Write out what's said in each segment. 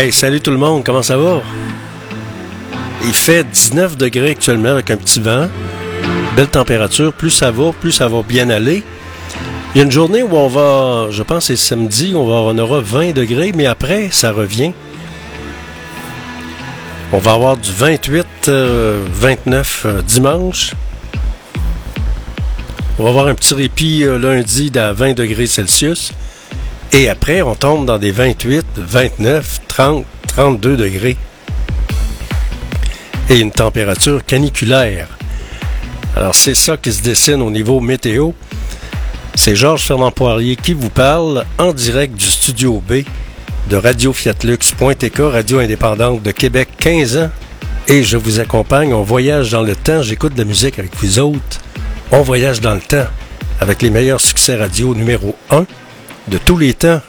Hey, salut tout le monde, comment ça va? Il fait 19 degrés actuellement avec un petit vent. Belle température. Plus ça va, plus ça va bien aller. Il y a une journée où on va, je pense c'est samedi, on, aura 20 degrés, mais après, ça revient. On va avoir du 28, 29 euh, euh, dimanche. On va avoir un petit répit euh, lundi à 20 degrés Celsius. Et après, on tombe dans des 28, 29, 30, 32 degrés. Et une température caniculaire. Alors, c'est ça qui se dessine au niveau météo. C'est Georges Fernand Poirier qui vous parle en direct du studio B de Radio Fiatlux.tk, radio indépendante de Québec, 15 ans. Et je vous accompagne, on voyage dans le temps, j'écoute de la musique avec vous autres. On voyage dans le temps avec les meilleurs succès radio numéro 1 de tous les temps.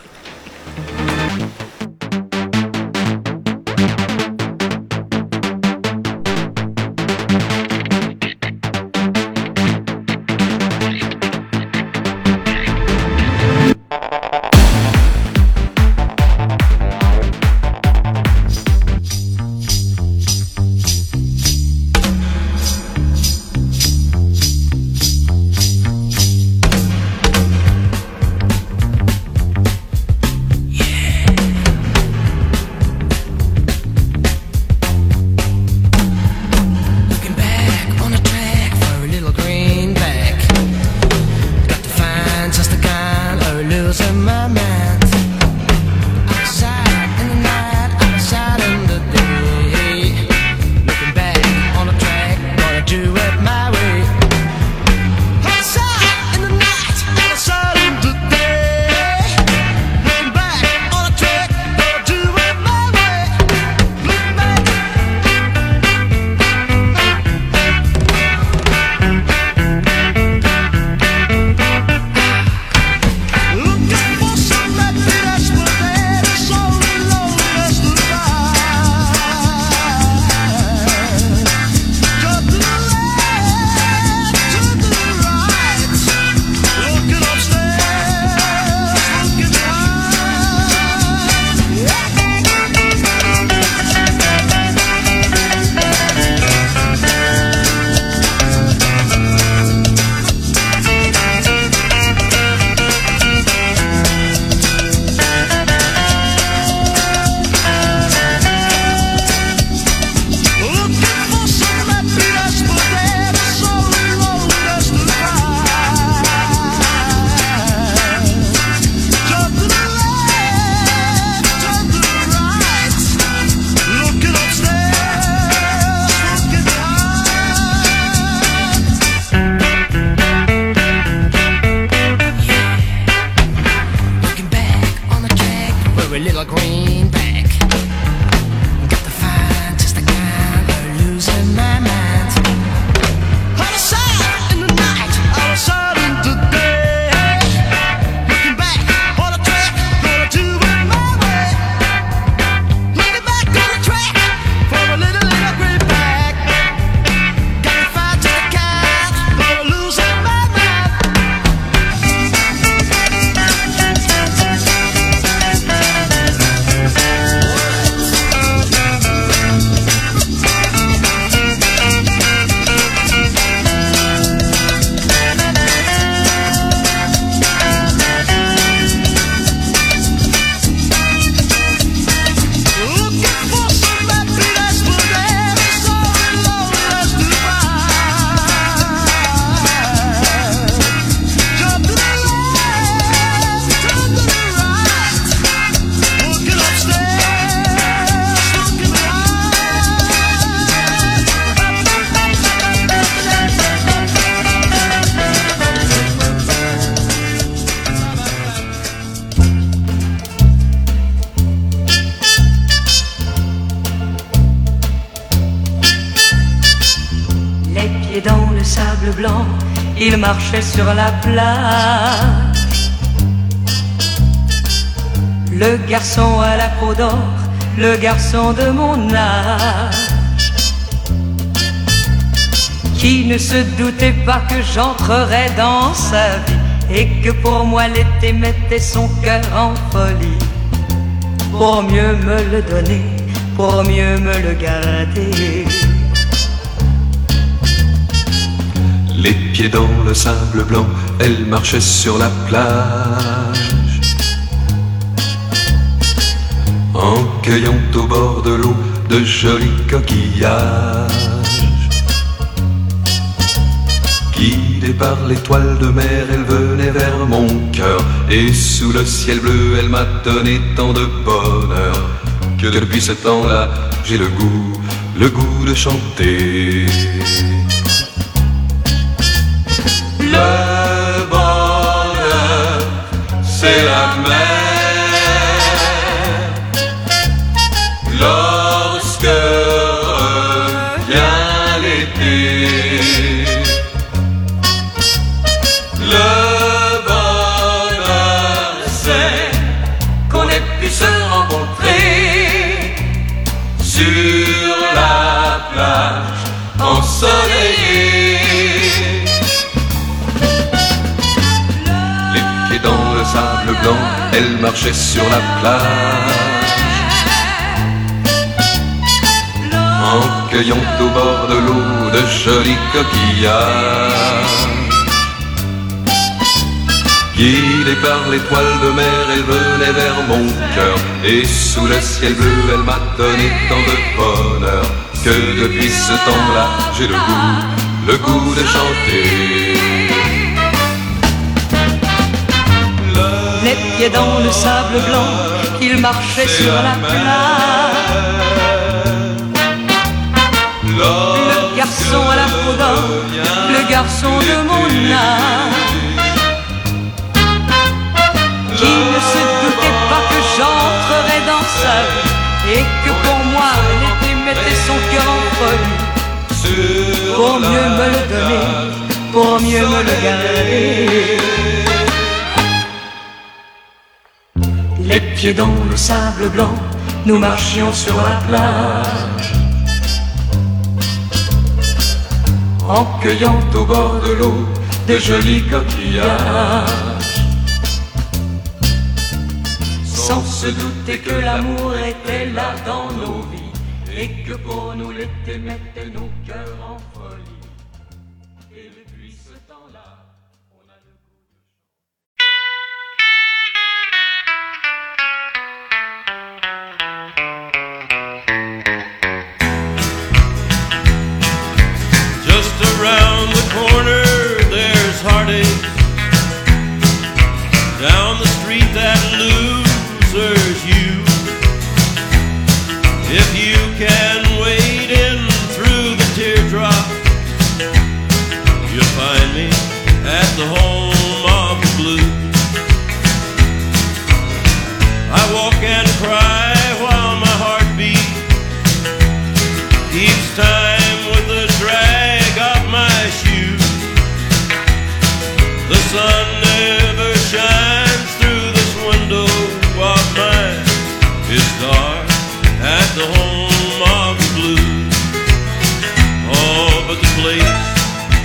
Sur la plage. Le garçon à la peau d'or, le garçon de mon âge, qui ne se doutait pas que j'entrerais dans sa vie et que pour moi l'été mettait son cœur en folie. pour mieux me le donner, pour mieux me le garder. Pieds dans le sable blanc, elle marchait sur la plage. En cueillant au bord de l'eau de jolis coquillages. Guidée par l'étoile de mer, elle venait vers mon cœur. Et sous le ciel bleu, elle m'a donné tant de bonheur. Que depuis ce temps-là, j'ai le goût, le goût de chanter. Marchait sur la plage. En cueillant au bord de l'eau de jolis coquillages. Guidée par l'étoile de mer, elle venait vers mon cœur. Et sous le ciel bleu, elle m'a donné tant de bonheur. Que depuis ce temps-là, j'ai le goût, le goût de chanter. Pieds dans le sable blanc, il marchait sur la plage. Le garçon à la peau d'or, le garçon de mon âge. Qui ne se doutait pas que j'entrerais dans sa vie et que pour moi l'été mettait son cœur en folie. Pour mieux me le donner, pour mieux me le garder. Les pieds dans le sable blanc, nous marchions sur la plage. En cueillant au bord de l'eau des jolis coquillages. Sans se douter que l'amour était là dans nos vies et que pour nous l'été mettait nos cœurs en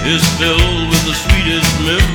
is filled with the sweetest memories.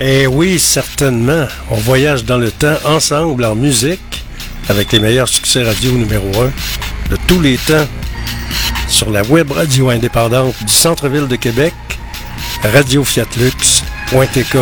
Et eh oui, certainement. On voyage dans le temps ensemble en musique avec les meilleurs succès radio numéro 1 de tous les temps sur la web radio indépendante du centre-ville de Québec, radiofiatlux.tk.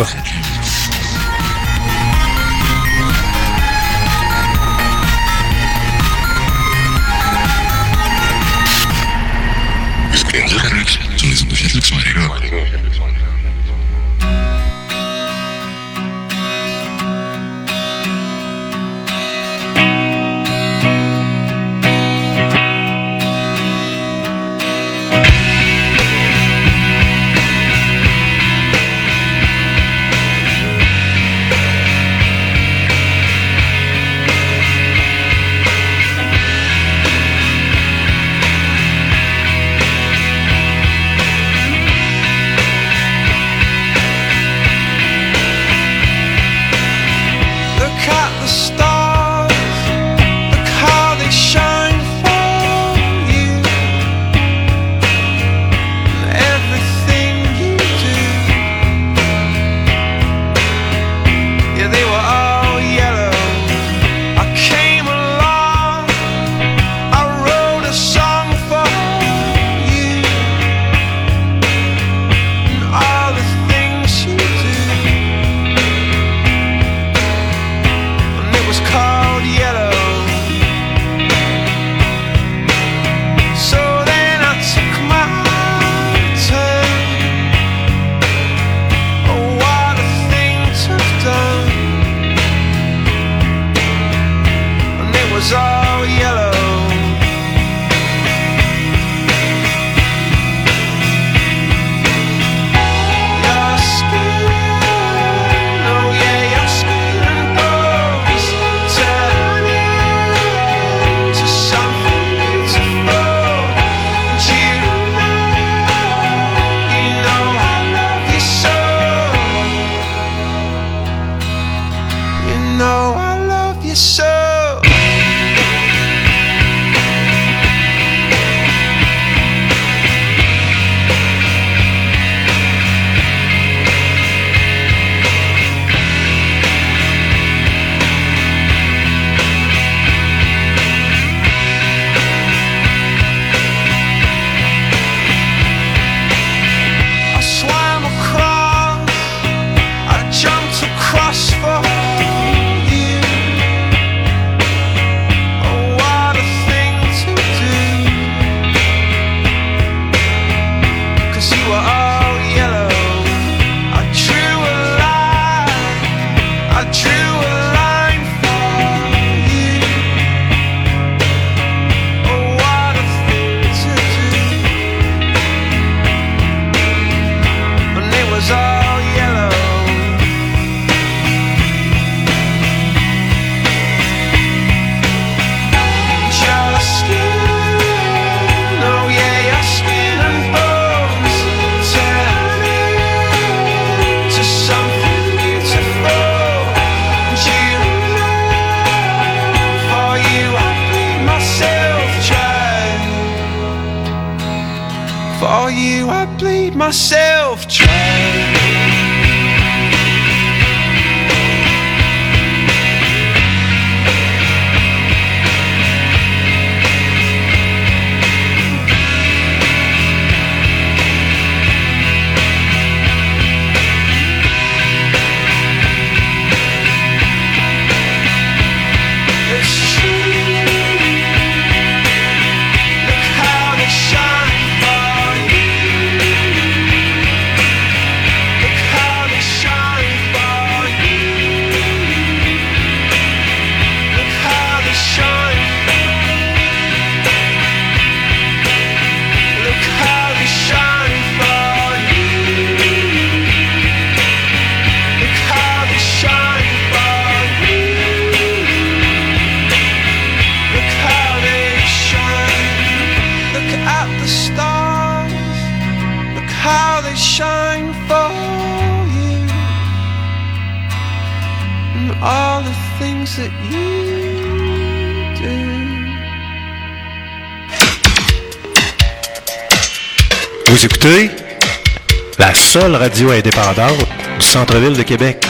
seule radio indépendante du centre-ville de Québec.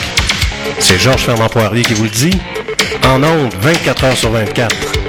C'est Georges Fermant-Poirier qui vous le dit. En ondes, 24 heures sur 24.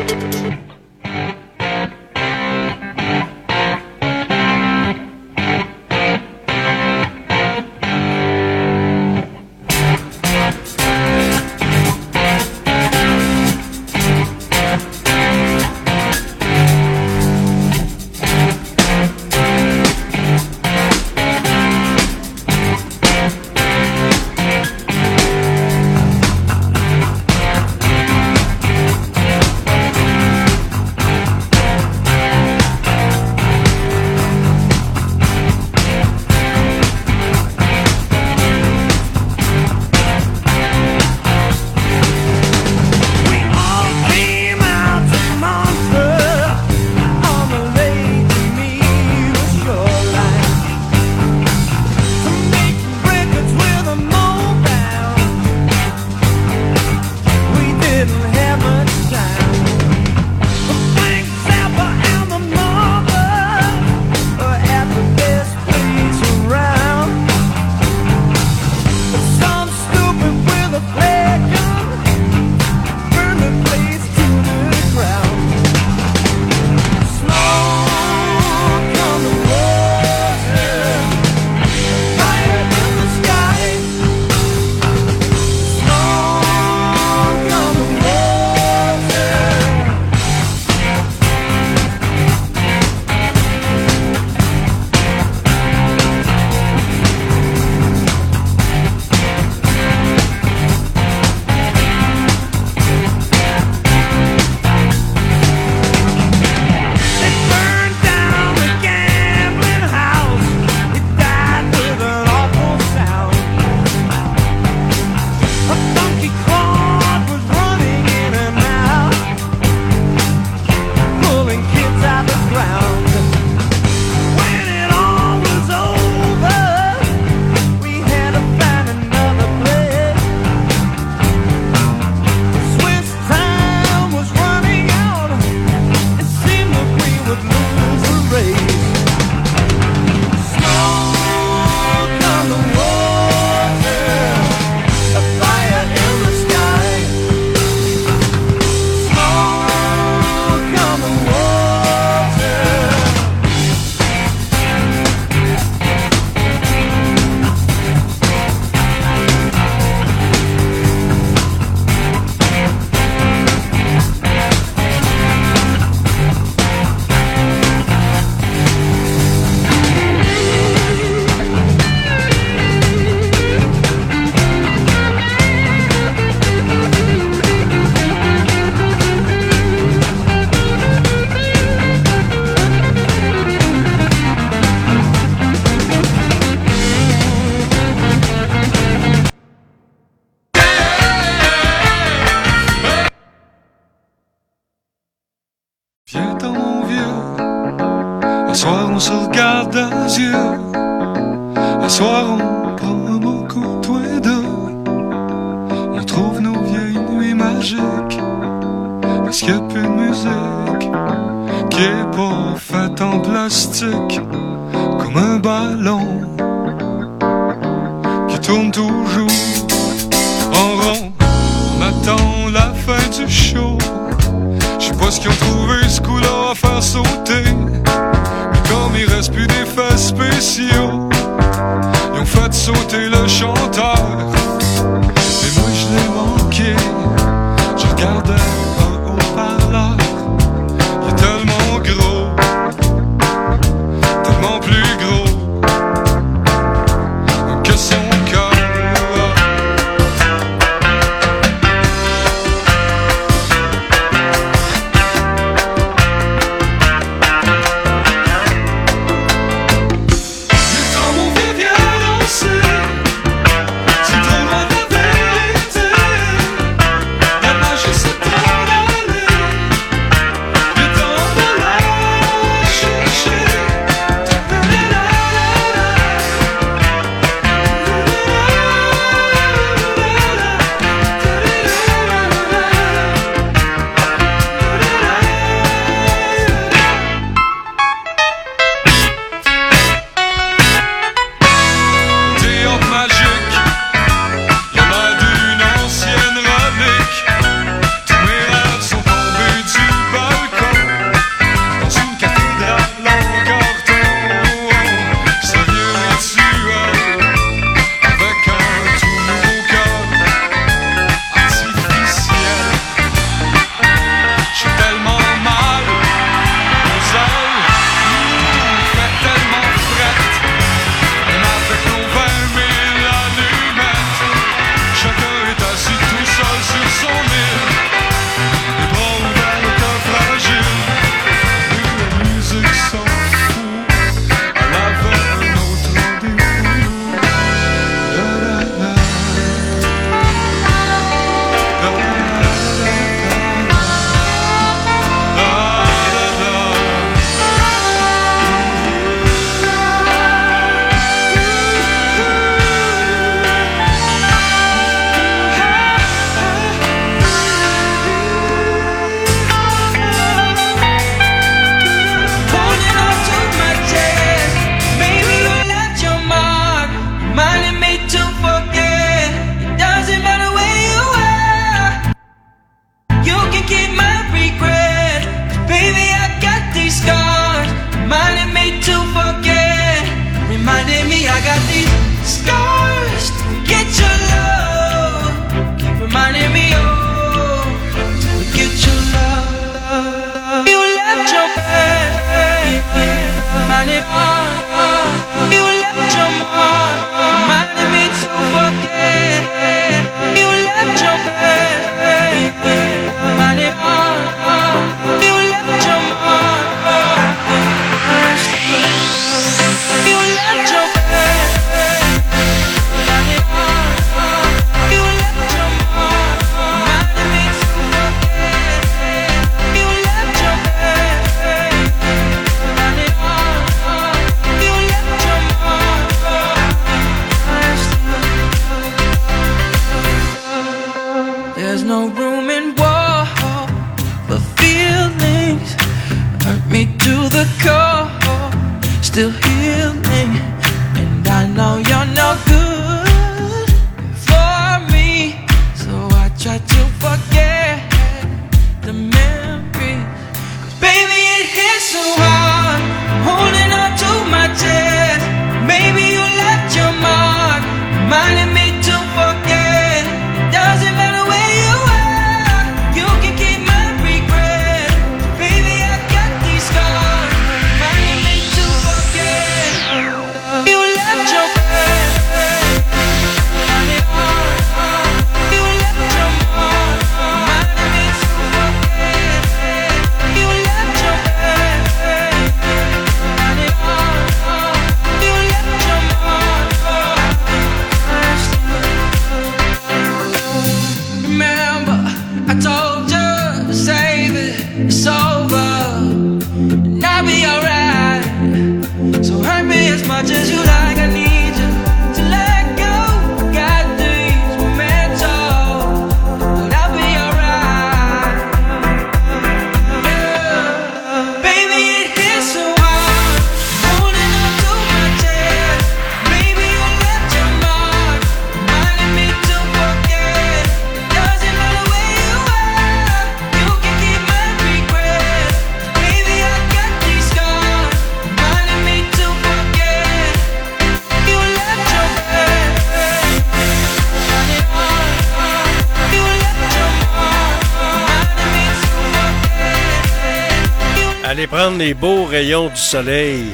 Rayons du soleil.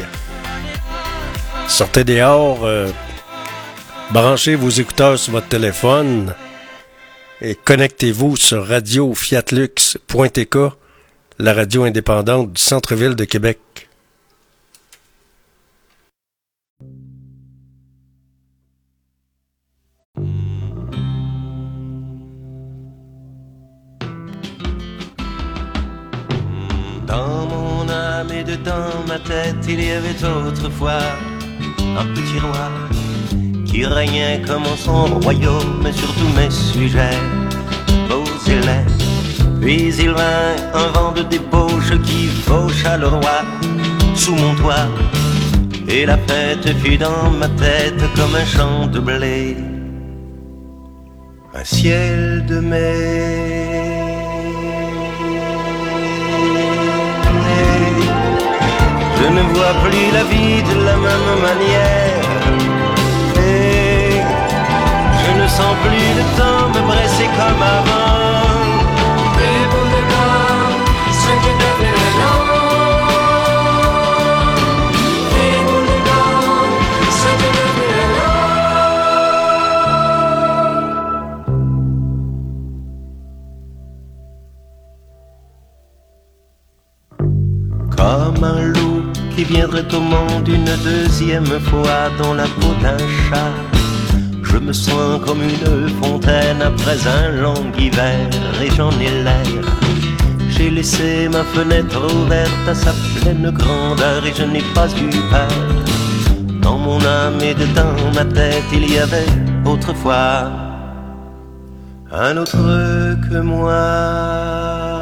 Sortez dehors, euh, branchez vos écouteurs sur votre téléphone et connectez-vous sur radio fiatlux.tk, la radio indépendante du centre-ville de Québec. Et la fête fut dans ma tête comme un champ de blé, un ciel de mai. Je ne vois plus la vie de la même manière. Je ne sens plus le temps me presser comme avant. Fois dans la peau d'un chat. Je me sens comme une fontaine après un long hiver et j'en ai l'air. J'ai laissé ma fenêtre ouverte à sa pleine grandeur et je n'ai pas eu peur. Dans mon âme et dedans ma tête, il y avait autrefois un autre que moi.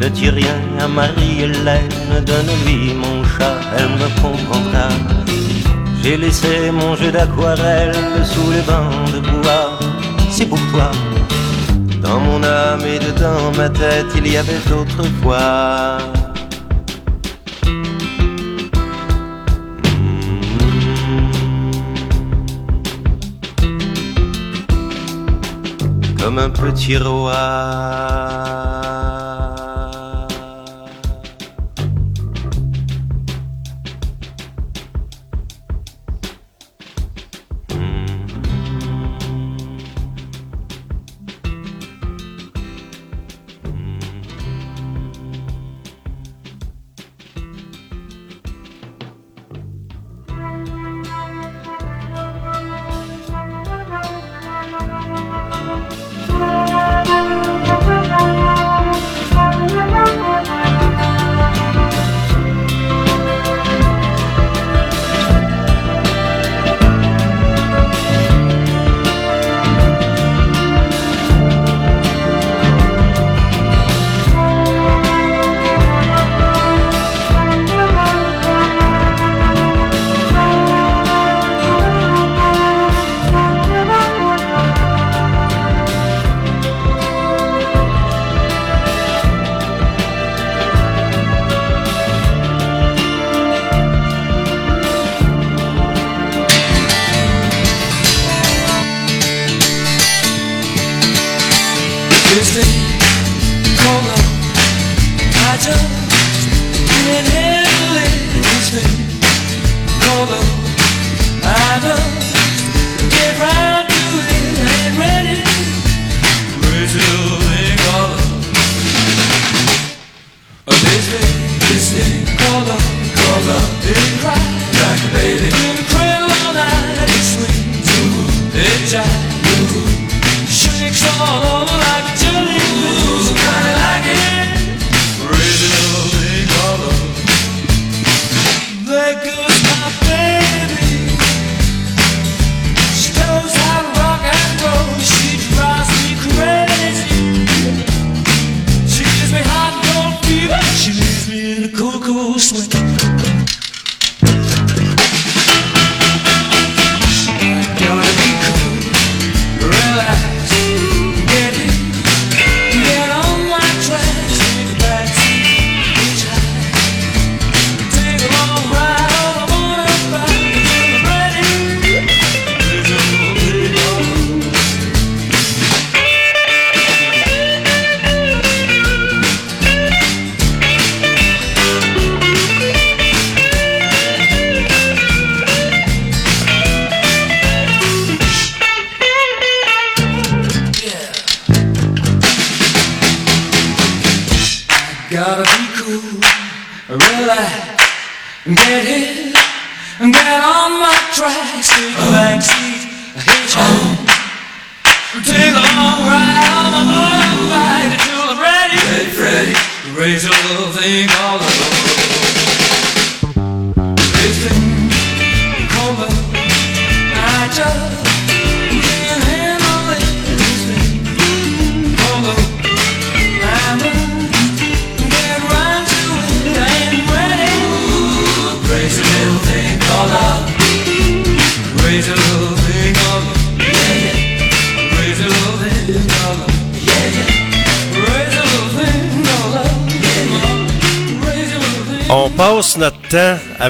Ne dis rien à Marie-Hélène, donne-lui mon chat, elle me comprendra. J'ai laissé mon jeu d'aquarelle sous les bancs de bois, c'est pour toi. Dans mon âme et dedans ma tête, il y avait autrefois. Comme un petit roi.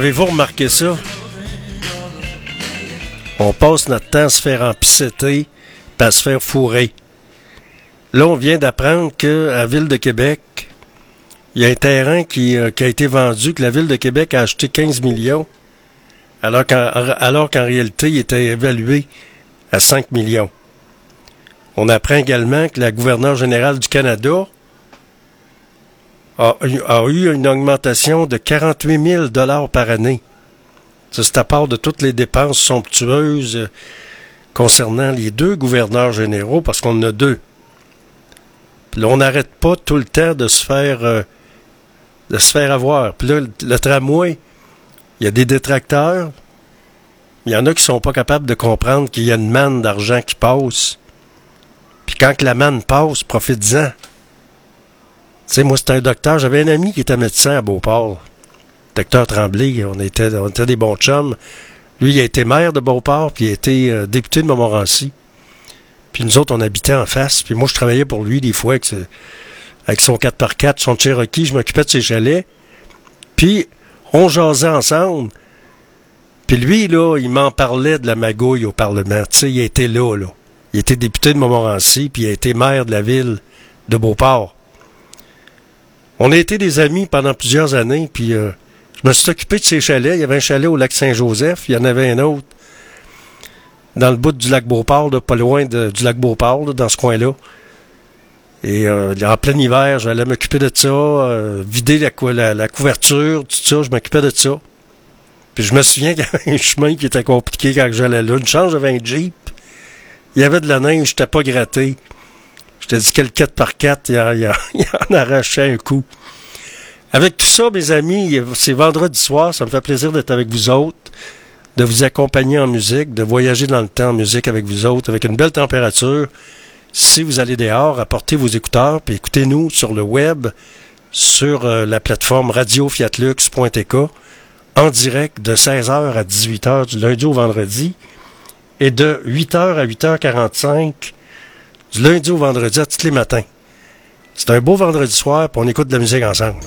Avez-vous remarqué ça? On passe notre temps à se faire empisseter, puis à se faire fourrer. Là, on vient d'apprendre qu'à Ville de Québec, il y a un terrain qui, euh, qui a été vendu, que la Ville de Québec a acheté 15 millions, alors qu'en, alors qu'en réalité, il était évalué à 5 millions. On apprend également que la gouverneure générale du Canada a, eu- une augmentation de 48 000 dollars par année. C'est à part de toutes les dépenses somptueuses euh, concernant les deux gouverneurs généraux, parce qu'on en a deux. Puis là, on n'arrête pas tout le temps de se faire euh, de se faire avoir. Puis là, le, le tramway, il y a des détracteurs. Il y en a qui sont pas capables de comprendre qu'il y a une manne d'argent qui passe. Puis quand que la manne passe, profite-en. Sais, moi, c'est un docteur. J'avais un ami qui était médecin à Beauport. Docteur Tremblay. On était, on était des bons chums. Lui, il a été maire de Beauport, puis il a été euh, député de Montmorency. Puis nous autres, on habitait en face. Puis moi, je travaillais pour lui des fois avec son 4x4, son Cherokee. Je m'occupais de ses chalets. Puis on jasait ensemble. Puis lui, là, il m'en parlait de la magouille au Parlement. Tu sais, il était là, là. Il était député de Montmorency, puis il a été maire de la ville de Beauport. On a été des amis pendant plusieurs années, puis euh, je me suis occupé de ses chalets. Il y avait un chalet au lac Saint-Joseph, il y en avait un autre dans le bout du lac Beauport, pas loin du lac Beauport, dans ce coin-là. Et euh, en plein hiver, j'allais m'occuper de ça, euh, vider la, cou- la- la couverture, tout ça, je m'occupais de ça. Puis je me souviens qu'il y avait un chemin qui était compliqué quand j'allais là. Une chance, j'avais un Jeep. Il y avait de la neige, j'étais pas gratté. Je te dis que le 4x4, il en, il en- il en arrachait un coup. Avec tout ça, mes amis, c'est vendredi soir, ça me fait plaisir d'être avec vous autres, de vous accompagner en musique, de voyager dans le temps en musique avec vous autres, avec une belle température. Si vous allez dehors, apportez vos écouteurs, puis écoutez-nous sur le web, sur euh, la plateforme radiofiatlux.tk, en direct de 16h à 18h du lundi au vendredi, et de 8h à 8h45 du lundi au vendredi à tous les matins. C'est un beau vendredi soir, puis on écoute de la musique ensemble.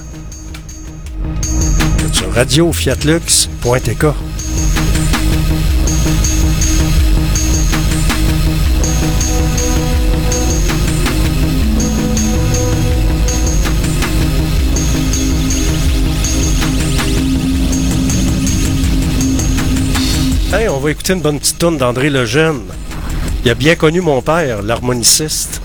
Sur radiofiatlux.tk. Hey, on va écouter une bonne petite tourne d'André Lejeune. Il a bien connu mon père, l'harmoniciste.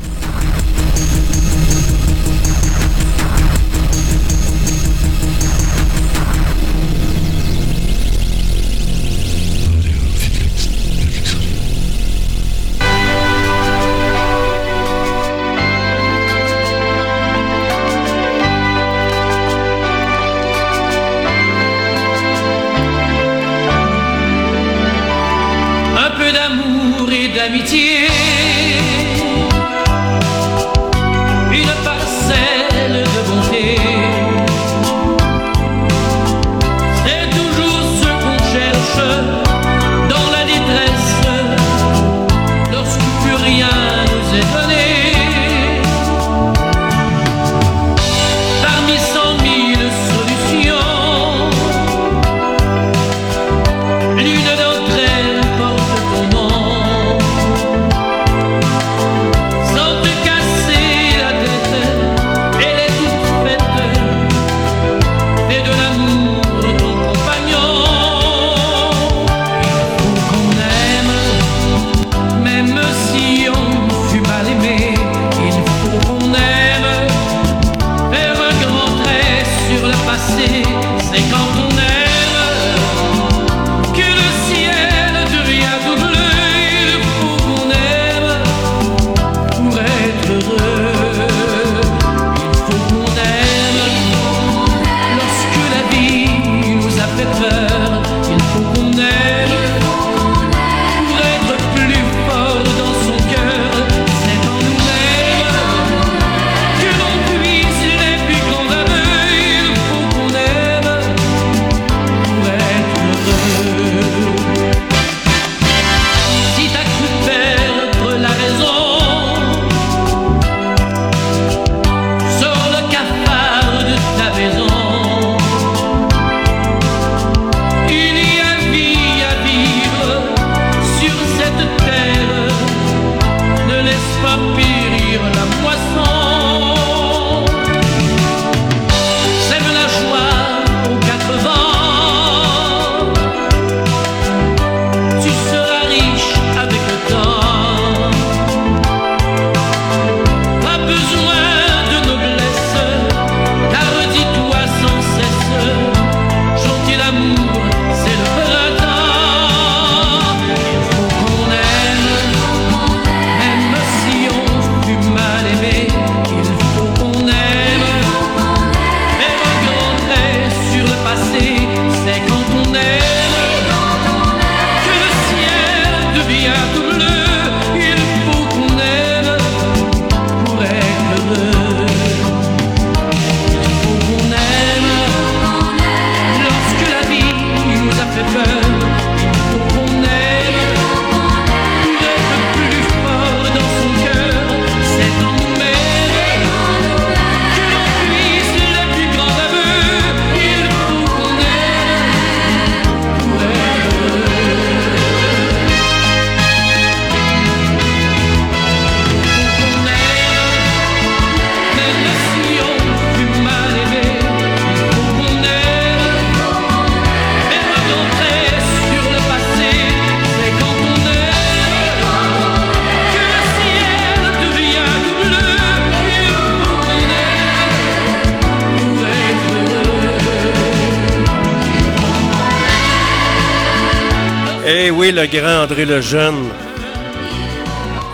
Grand André Lejeune.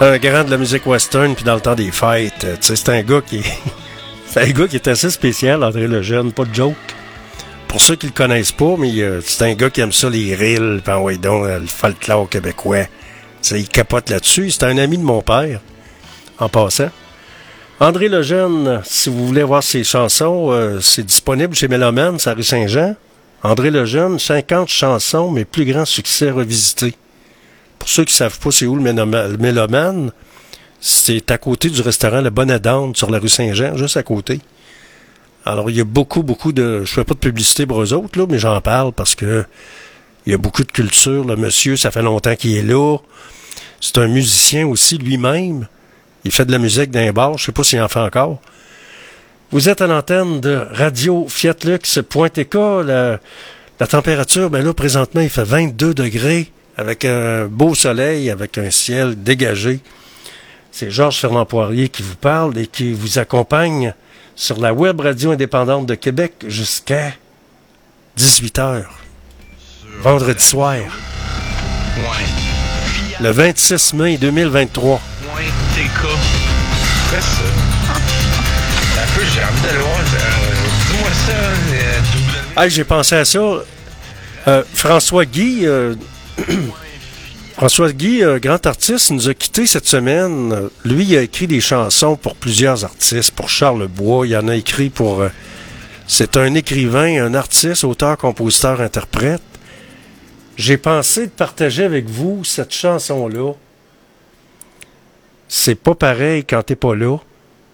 Un grand de la musique western, puis dans le temps des fêtes. c'est un gars qui est... c'est un gars qui est assez spécial, André Lejeune, pas de joke. Pour ceux qui le connaissent pas, mais euh, c'est un gars qui aime ça, les rilles, puis ouais, donc, euh, le folklore québécois. Tu sais, il capote là-dessus. C'est un ami de mon père, en passant. André Lejeune, si vous voulez voir ses chansons, euh, c'est disponible chez Méloman, c'est à rue Saint-Jean. André Lejeune, 50 chansons, mes plus grands succès revisités. Pour ceux qui savent pas c'est où le Méloma- le Méloman, c'est à côté du restaurant Le Bonnet d'Âne sur la rue Saint-Jean, juste à côté. Alors, il y a beaucoup, beaucoup de... Je fais pas de publicité pour eux autres, là, mais j'en parle parce que il y a beaucoup de culture. Le monsieur, ça fait longtemps qu'il est là. C'est un musicien aussi lui-même. Il fait de la musique d'un bar. Je sais pas s'il en fait encore. Vous êtes à l'antenne de Radio Fiatlux.tk. La, la température, ben là, présentement, il fait 22 degrés. Avec un beau soleil, avec un ciel dégagé. C'est Georges Fernand Poirier qui vous parle et qui vous accompagne sur la web radio indépendante de Québec jusqu'à 18h, vendredi soir, le 26 mai 2023. Point TK. Fais ça. Un peu, j'ai envie de le voir. euh, Dis-moi ça. euh, W- Hey, j'ai pensé à ça. Euh, François Guy, euh, François Guy, euh, grand artiste, nous a quittés cette semaine. Euh, Lui, il a écrit des chansons pour plusieurs artistes, pour Charles Bois. Il en a écrit pour. euh, c'est un écrivain, un artiste, auteur, compositeur, interprète. J'ai pensé de partager avec vous cette chanson-là. C'est pas pareil quand t'es pas là.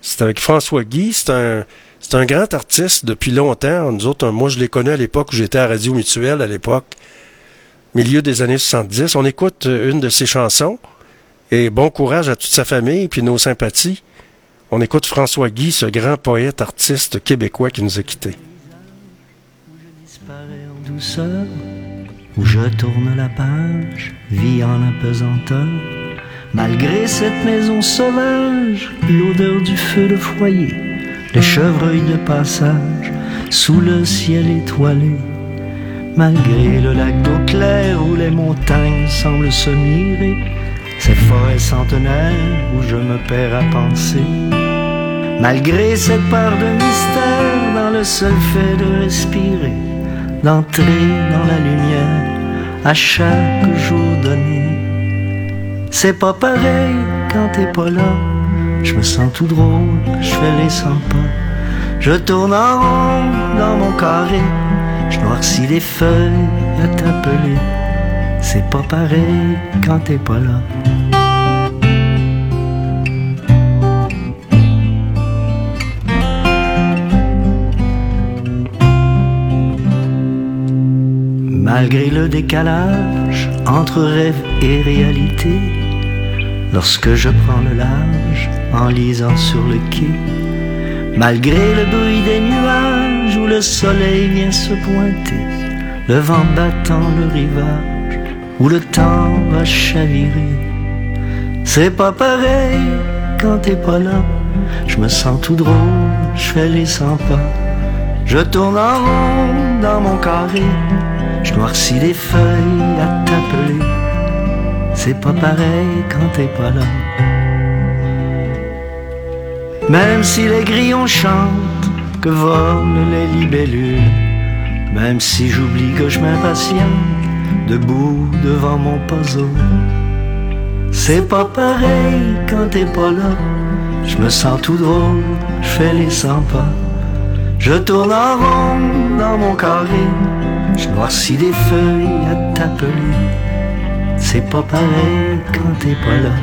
C'est avec François Guy. C'est un, c'est un grand artiste depuis longtemps. Nous autres, moi, je l'ai connu à l'époque où j'étais à Radio Mutuelle, à l'époque, milieu des années 70. On écoute euh, une de ses chansons. Et bon courage à toute sa famille, puis nos sympathies. On écoute François Guy, ce grand poète artiste québécois qui nous a quittés. en douceur, où je tourne la page, vie en apesanteur. Malgré cette maison sauvage, l'odeur du feu de foyer, les chevreuils de passage, sous le ciel étoilé. Malgré le lac d'eau claire où les montagnes semblent se mirer, ces forêts centenaires où je me perds à penser. Malgré cette part de mystère dans le seul fait de respirer, d'entrer dans la lumière à chaque jour donné. C'est pas pareil quand t'es pas là, je me sens tout drôle, je fais les 100 pas. Je tourne en rond dans mon carré, je noircis les feuilles à t'appeler. C'est pas pareil quand t'es pas là. Malgré le décalage entre rêve et réalité, lorsque je prends le large en lisant sur le quai, malgré le bruit des nuages le soleil vient se pointer, le vent battant le rivage, où le temps va chavirer. C'est pas pareil quand t'es pas là, je me sens tout drôle, je fais les 100 pas, je tourne en rond dans mon carré. Je noircis les feuilles à t'appeler. C'est pas pareil quand t'es pas là. Même si les grillons chantent, que volent les libellules. Même si j'oublie que je m'impatiente, debout devant mon puzzle. C'est pas pareil quand t'es pas là. Je me sens tout drôle, je fais les 100 pas. Je tourne en rond dans mon carré. Je noircis des feuilles à t'appeler. C'est pas pareil quand t'es pas là.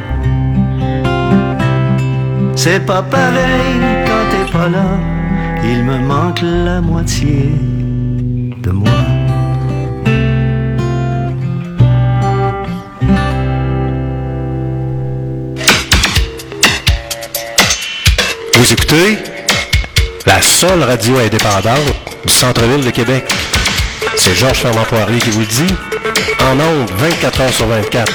C'est pas pareil quand t'es pas là. Il me manque la moitié de moi. Vous écoutez la seule radio indépendante du centre-ville de Québec. C'est Georges Fernand Poirier qui vous le dit. En ondes, 24 heures sur 24.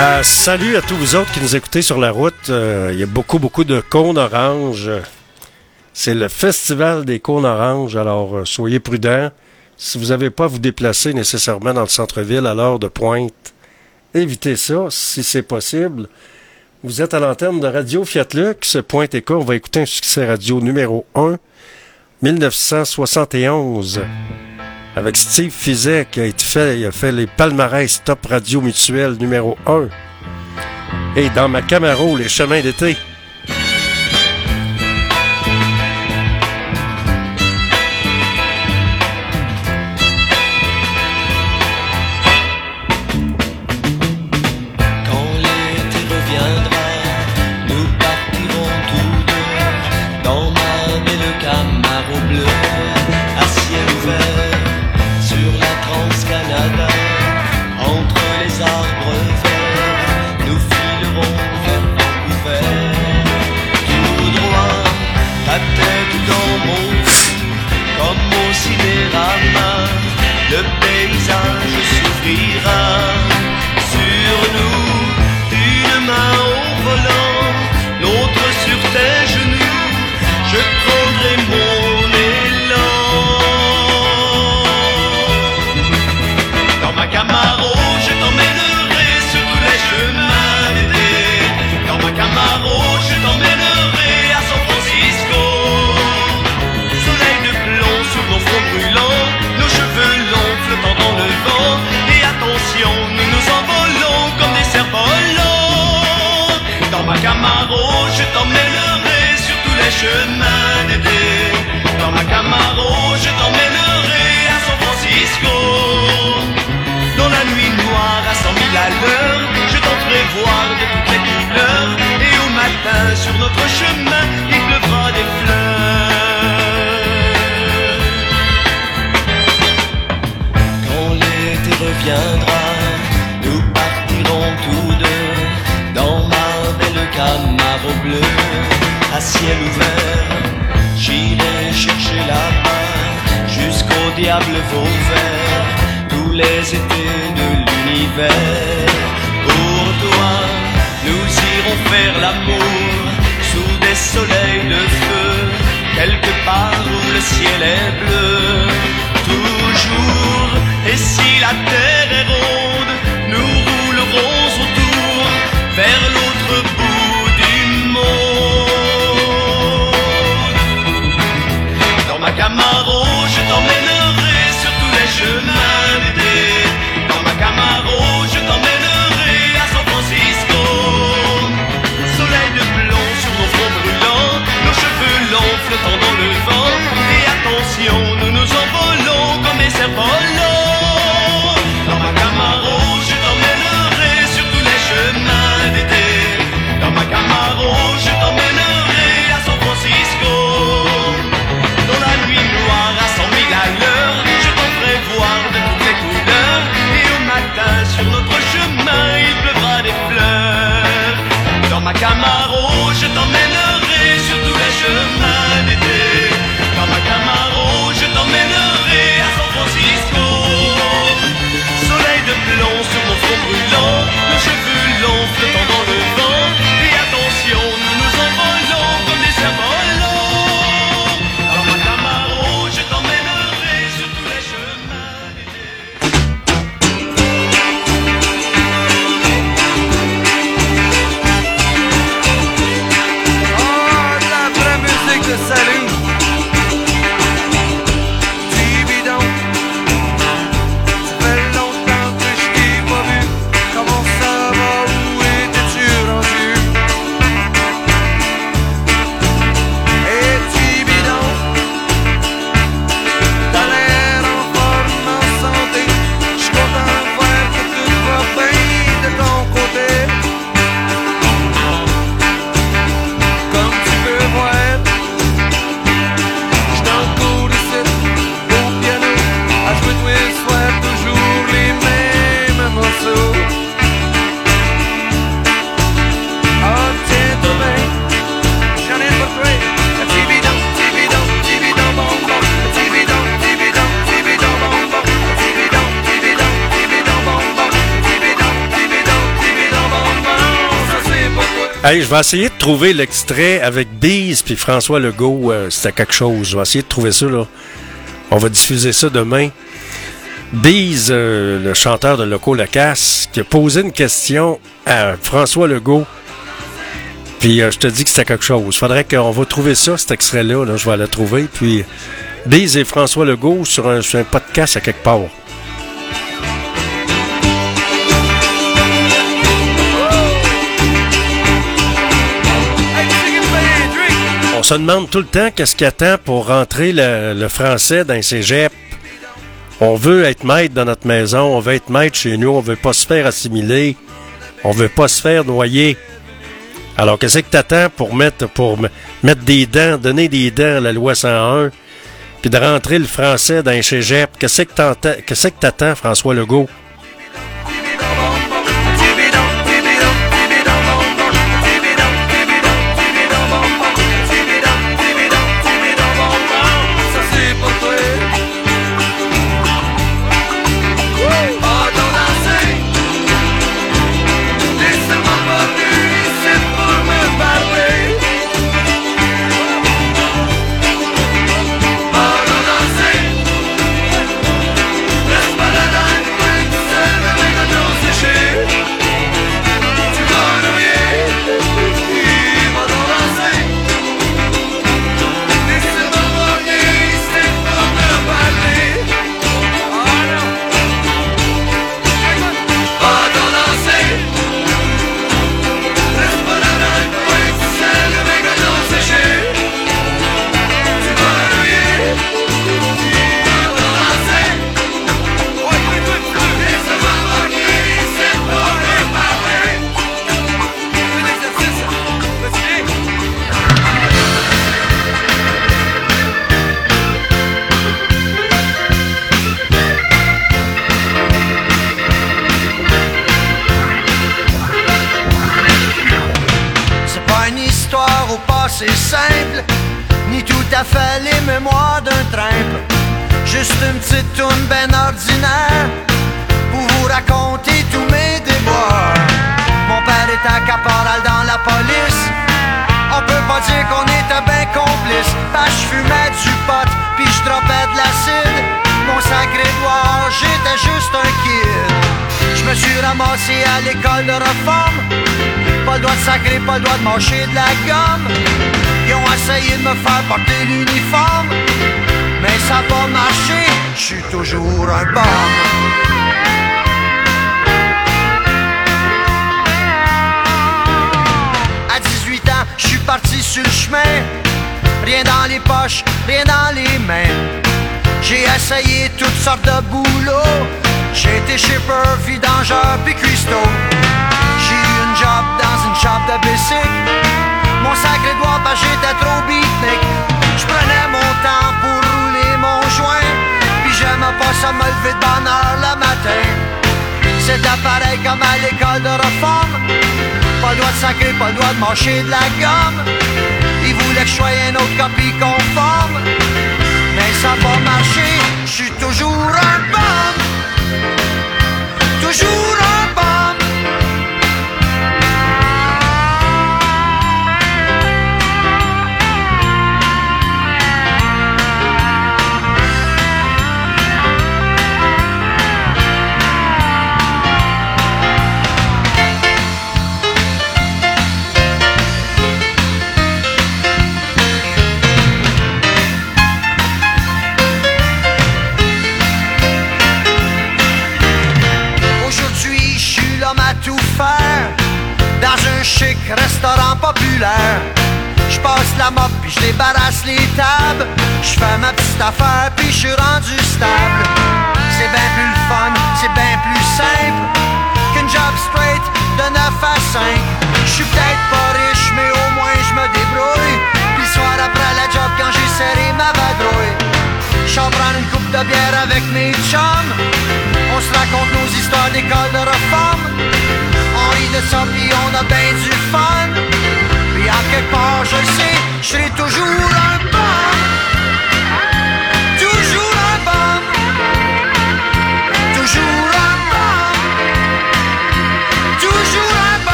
Euh, salut à tous vous autres qui nous écoutez sur la route. Euh, il y a beaucoup, beaucoup de cônes oranges. C'est le festival des cônes oranges, alors euh, soyez prudents. Si vous n'avez pas à vous déplacer nécessairement dans le centre-ville à l'heure de pointe, évitez ça si c'est possible. Vous êtes à l'antenne de Radio Fiat Lux, Point Éco. On va écouter un succès radio numéro 1, 1971 avec Steve Fizet qui a, été fait, a fait les palmarès Top Radio Mutuel numéro 1. Et dans ma Camaro, les chemins d'été. Camaro bleue à ciel ouvert. J'irai chercher là-bas jusqu'au diable Vauvert tous les étés de l'univers. Pour toi, nous irons faire l'amour sous des soleils de feu, quelque part où le ciel est bleu. Toujours, et si la terre est ronde, nous roulerons autour vers l'autre Camaro, je t'emmènerai sur tous les chemins Je vais essayer de trouver l'extrait avec Bees puis François Legault. euh, C'était quelque chose. Je vais essayer de trouver ça, là. On va diffuser ça demain. Bees, euh, le chanteur de Loco Lacasse, qui a posé une question à François Legault. Puis euh, je te dis que c'était quelque chose. Faudrait qu'on va trouver ça, cet extrait-là. Là, je vais le trouver. Puis Bees et François Legault sur un podcast à quelque part. On se demande tout le temps qu'est-ce qu'il attend pour rentrer le, français dans les cégeps. On veut être maître dans notre maison, on veut être maître chez nous, on veut pas se faire assimiler, on veut pas se faire noyer. Alors, qu'est-ce que t'attends pour mettre, pour mettre des dents, donner des dents à la loi 101, puis de rentrer le français dans les cégeps? Qu'est-ce que t'entends- qu'est-ce que t'attends, François Legault? Fait les mémoires d'un trimple. Juste une petite tourne ben ordinaire pour vous raconter tous mes déboires. Mon père était caporal dans la police. On peut pas dire qu'on était bien complices. Bah, je fumais du pot, puis je dropais de l'acide. Mon sacré doigt, j'étais juste un kid. Je me suis ramassé à l'école de réforme. Pas le droit de sacrer, pas le droit de mâcher de la gomme. Ils ont essayé de me faire porter l'uniforme. Mais ça n'a pas marché, je suis toujours un bon. À 18 ans, je suis parti sur le chemin. Rien dans les poches, rien dans les mains. J'ai essayé toutes sortes de boulots. J'ai été shipper, vidangeur, puis cuistot. Mon sacré doigt, bah j'étais trop beatnik. Je prenais mon temps pour rouler mon joint. Puis j'aimais pas ça me lever de bonne heure le matin. C'était pareil comme à l'école de réforme. Pas le droit de sacrer, pas le droit de mâcher de la gomme. Ils voulaient que je sois une autre copie conforme. Mais ça pas marché, je suis toujours un bum. Toujours restaurant populaire. Je passe la mop puis je débarrasse les tables. Je fais ma petite affaire puis je suis rendu stable. C'est bien plus le fun, c'est bien plus simple qu'une job straight de 9 à 5. Je suis peut-être pas riche, mais au moins je me débrouille. Puis soir après la job quand j'ai serré ma vadrouille. J'en prends une coupe de bière avec mes chums. On se raconte nos histoires d'école de réforme. De ça puis on a bien du fun. Puis à quelque part, je sais, je serai toujours un bum.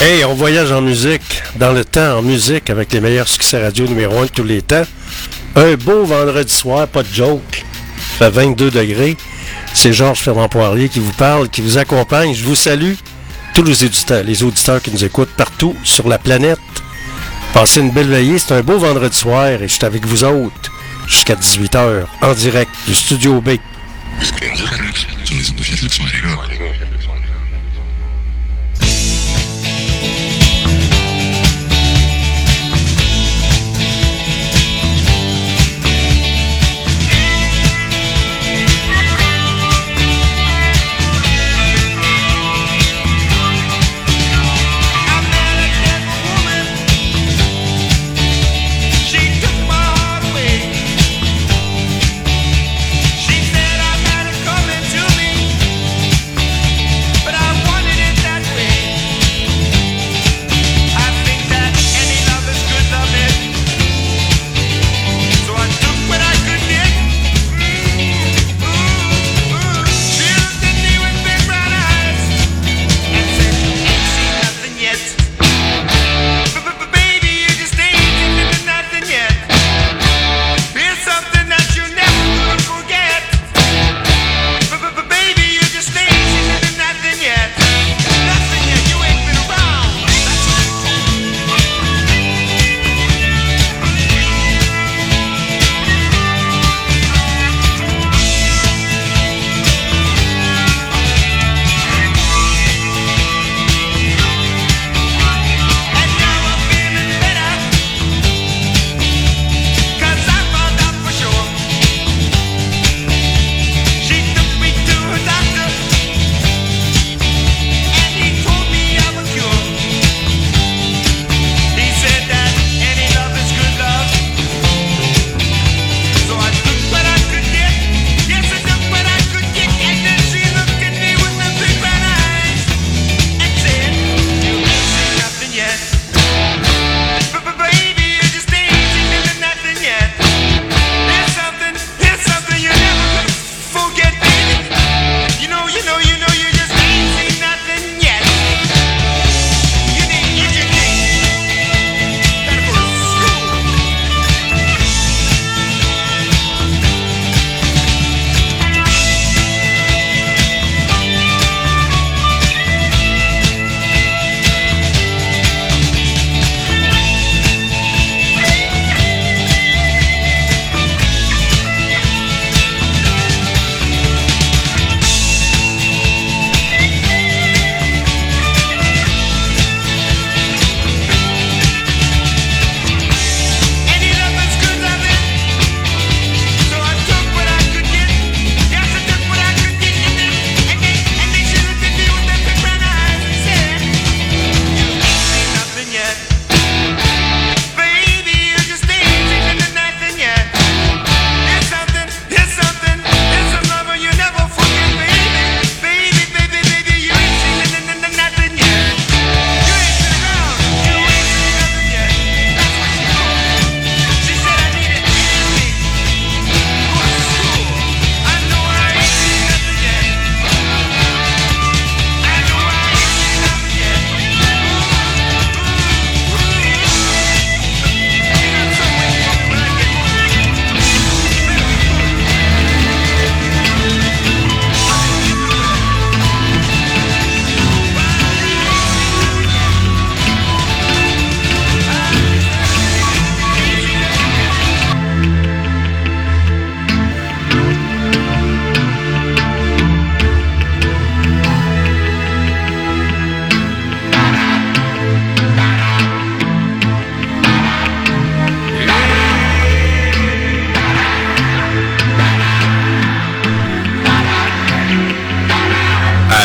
Hey, on voyage en musique, dans le temps, en musique, avec les meilleurs succès radio numéro 1 de tous les temps. Un beau vendredi soir, pas de joke. Fait 22 degrés. C'est Georges Fermand Poirier qui vous parle, qui vous accompagne. Je vous salue, tous les auditeurs, les auditeurs qui nous écoutent partout sur la planète. Passez une belle veillée. C'est un beau vendredi soir et je suis avec vous autres jusqu'à 18h en direct du Studio B.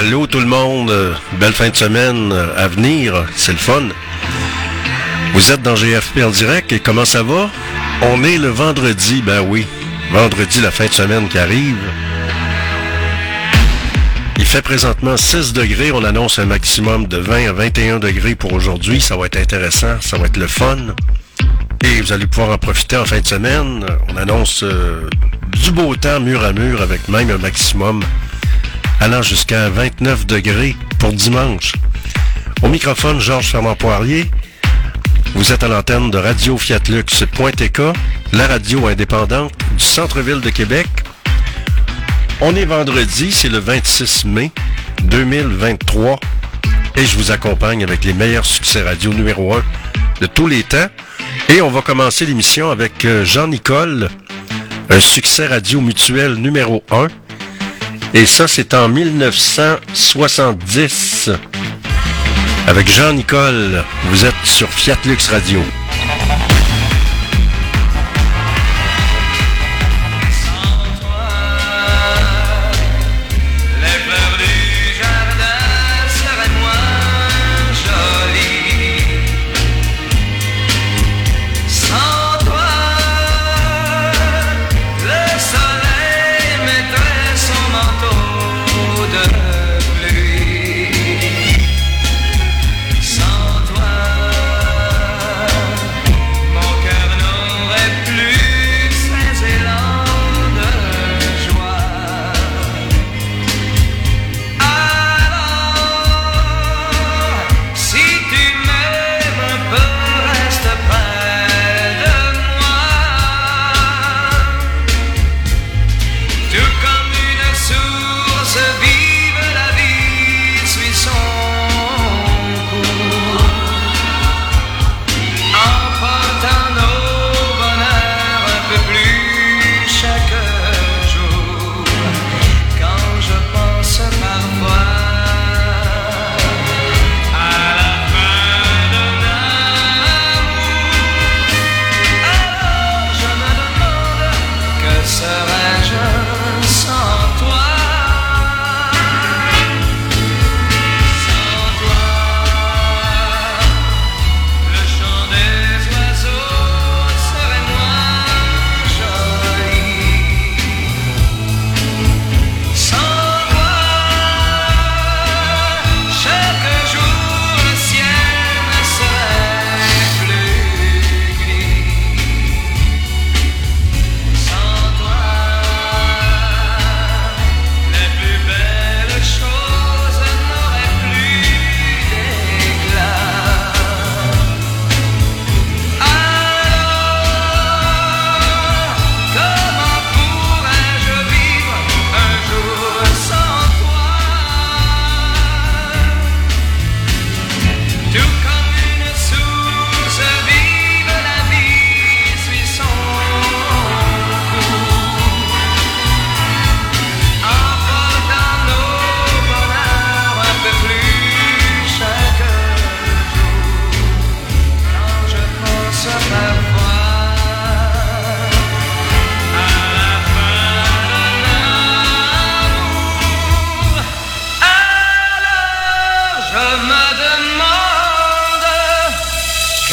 Allô tout le monde, belle fin de semaine à venir, c'est le fun. Vous êtes dans GFP en direct et comment ça va? On est le vendredi, ben oui, vendredi la fin de semaine qui arrive. Il fait présentement 6 degrés, on annonce un maximum de 20 à 21 degrés pour aujourd'hui, ça va être intéressant, ça va être le fun. Et vous allez pouvoir en profiter en fin de semaine. On annonce euh, du beau temps mur à mur avec même un maximum allant jusqu'à 29 degrés pour dimanche. Au microphone, Georges Fernand Poirier. Vous êtes à l'antenne de Radio Fiatlux.tk, la radio indépendante du centre-ville de Québec. On est vendredi, c'est le 26 mai 2023 et je vous accompagne avec les meilleurs succès radio numéro 1 de tous les temps. Et on va commencer l'émission avec euh, Jean-Nicole, un succès radio mutuel numéro 1. Et ça, c'est en 1970. Avec Jean-Nicole, vous êtes sur Fiat Lux Radio.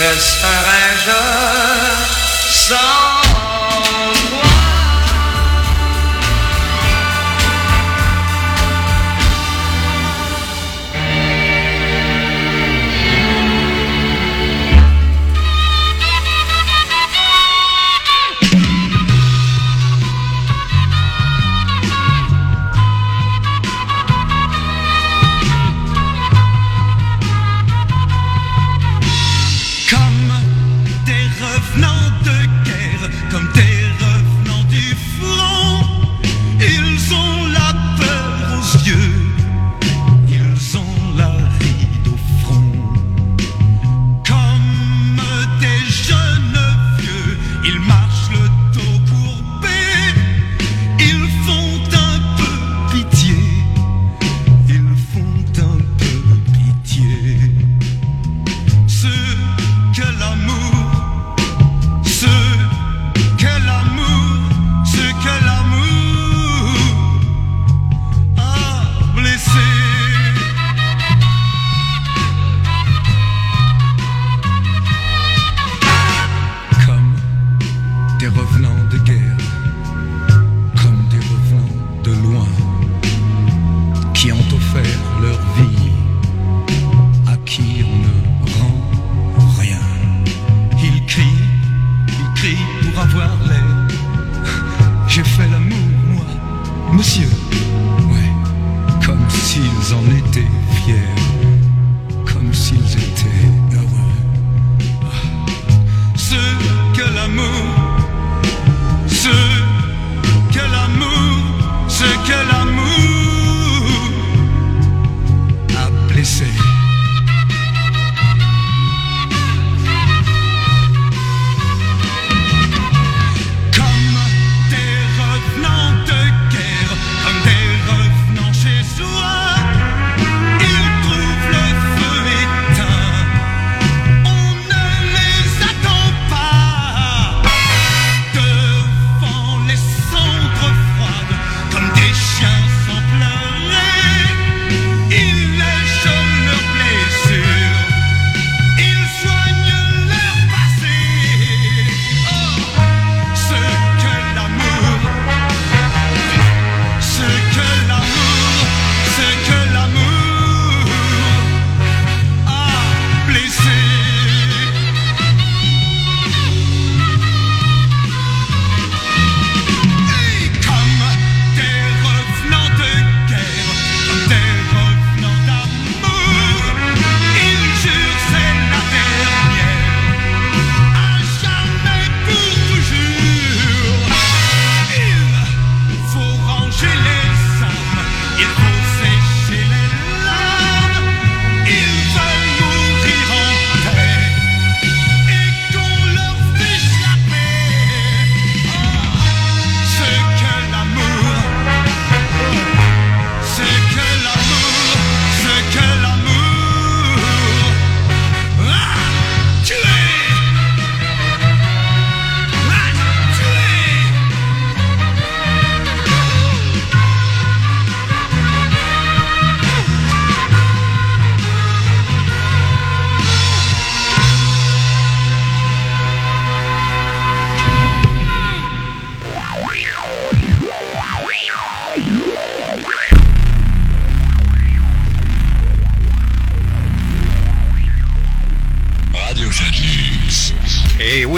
Que serais-je sans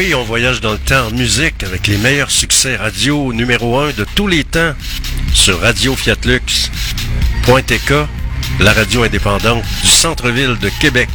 oui, on voyage dans le temps en musique avec les meilleurs succès radio numéro 1 de tous les temps sur Radio Fiat Lux. .tk, la radio indépendante du centre-ville de Québec.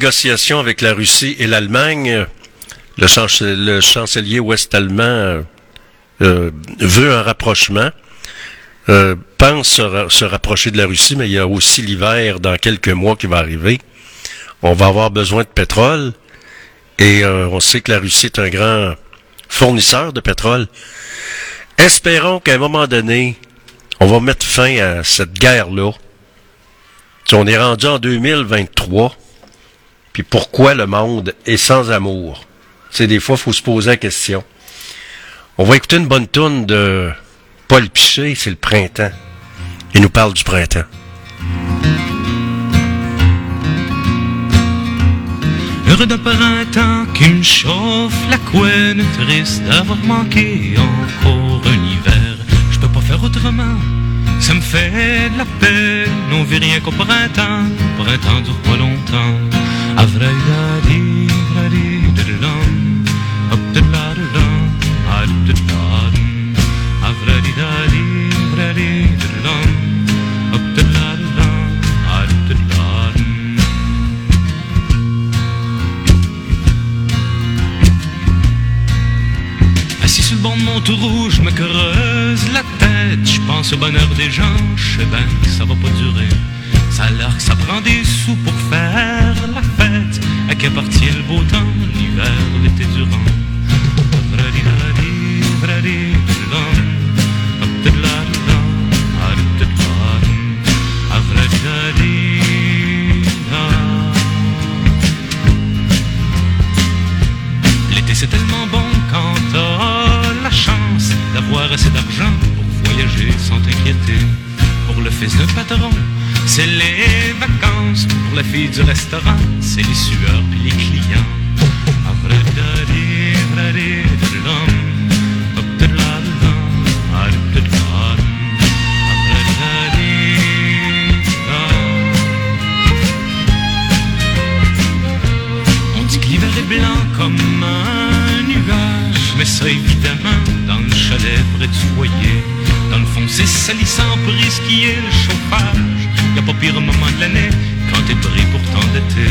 Négociations avec la Russie et l'Allemagne, le, chance- le chancelier ouest-allemand euh, euh, veut un rapprochement, euh, pense se, ra- se rapprocher de la Russie, mais il y a aussi l'hiver dans quelques mois qui va arriver. On va avoir besoin de pétrole et on sait que la Russie est un grand fournisseur de pétrole. Espérons qu'à un moment donné, on va mettre fin à cette guerre-là. On est rendu en 2023, puis pourquoi le monde est sans amour? C'est des fois, il faut se poser la question. On va écouter une bonne tourne de Paul Piché, c'est le printemps. Il nous parle du printemps. Heureux d'un printemps qui me chauffe la couenne, triste d'avoir manqué encore un hiver. Je peux pas faire autrement, ça me fait de la peine. On vit rien qu'au printemps, printemps dure pas longtemps. Avraïdadi, vradi, didilam, hop didiladidam, adididadam. Avraïdadi, vradi, didilam, hop didiladidam, adididadam. Assis sur le banc de mon tout rouge, je me creuse la tête. Je pense au bonheur des gens, je sais bien que ça va pas durer. Ça a l'air que ça prend des sous pour faire la fête. À qui appartient le beau temps, l'hiver, l'été durant. Ah. L'été c'est tellement bon quand t'as la chance d'avoir assez d'argent pour voyager sans t'inquiéter. Pour le fils d'un patron, c'est les vacances pour la fille du restaurant, c'est les sueurs puis les clients. On dit que l'hiver est blanc comme un nuage, mais ça évidemment dans le chalet près du foyer. Dans le fond, c'est salissant pour risquer le chauffage. Y a pas pire moment de l'année quand t'es pris pour t'endetter.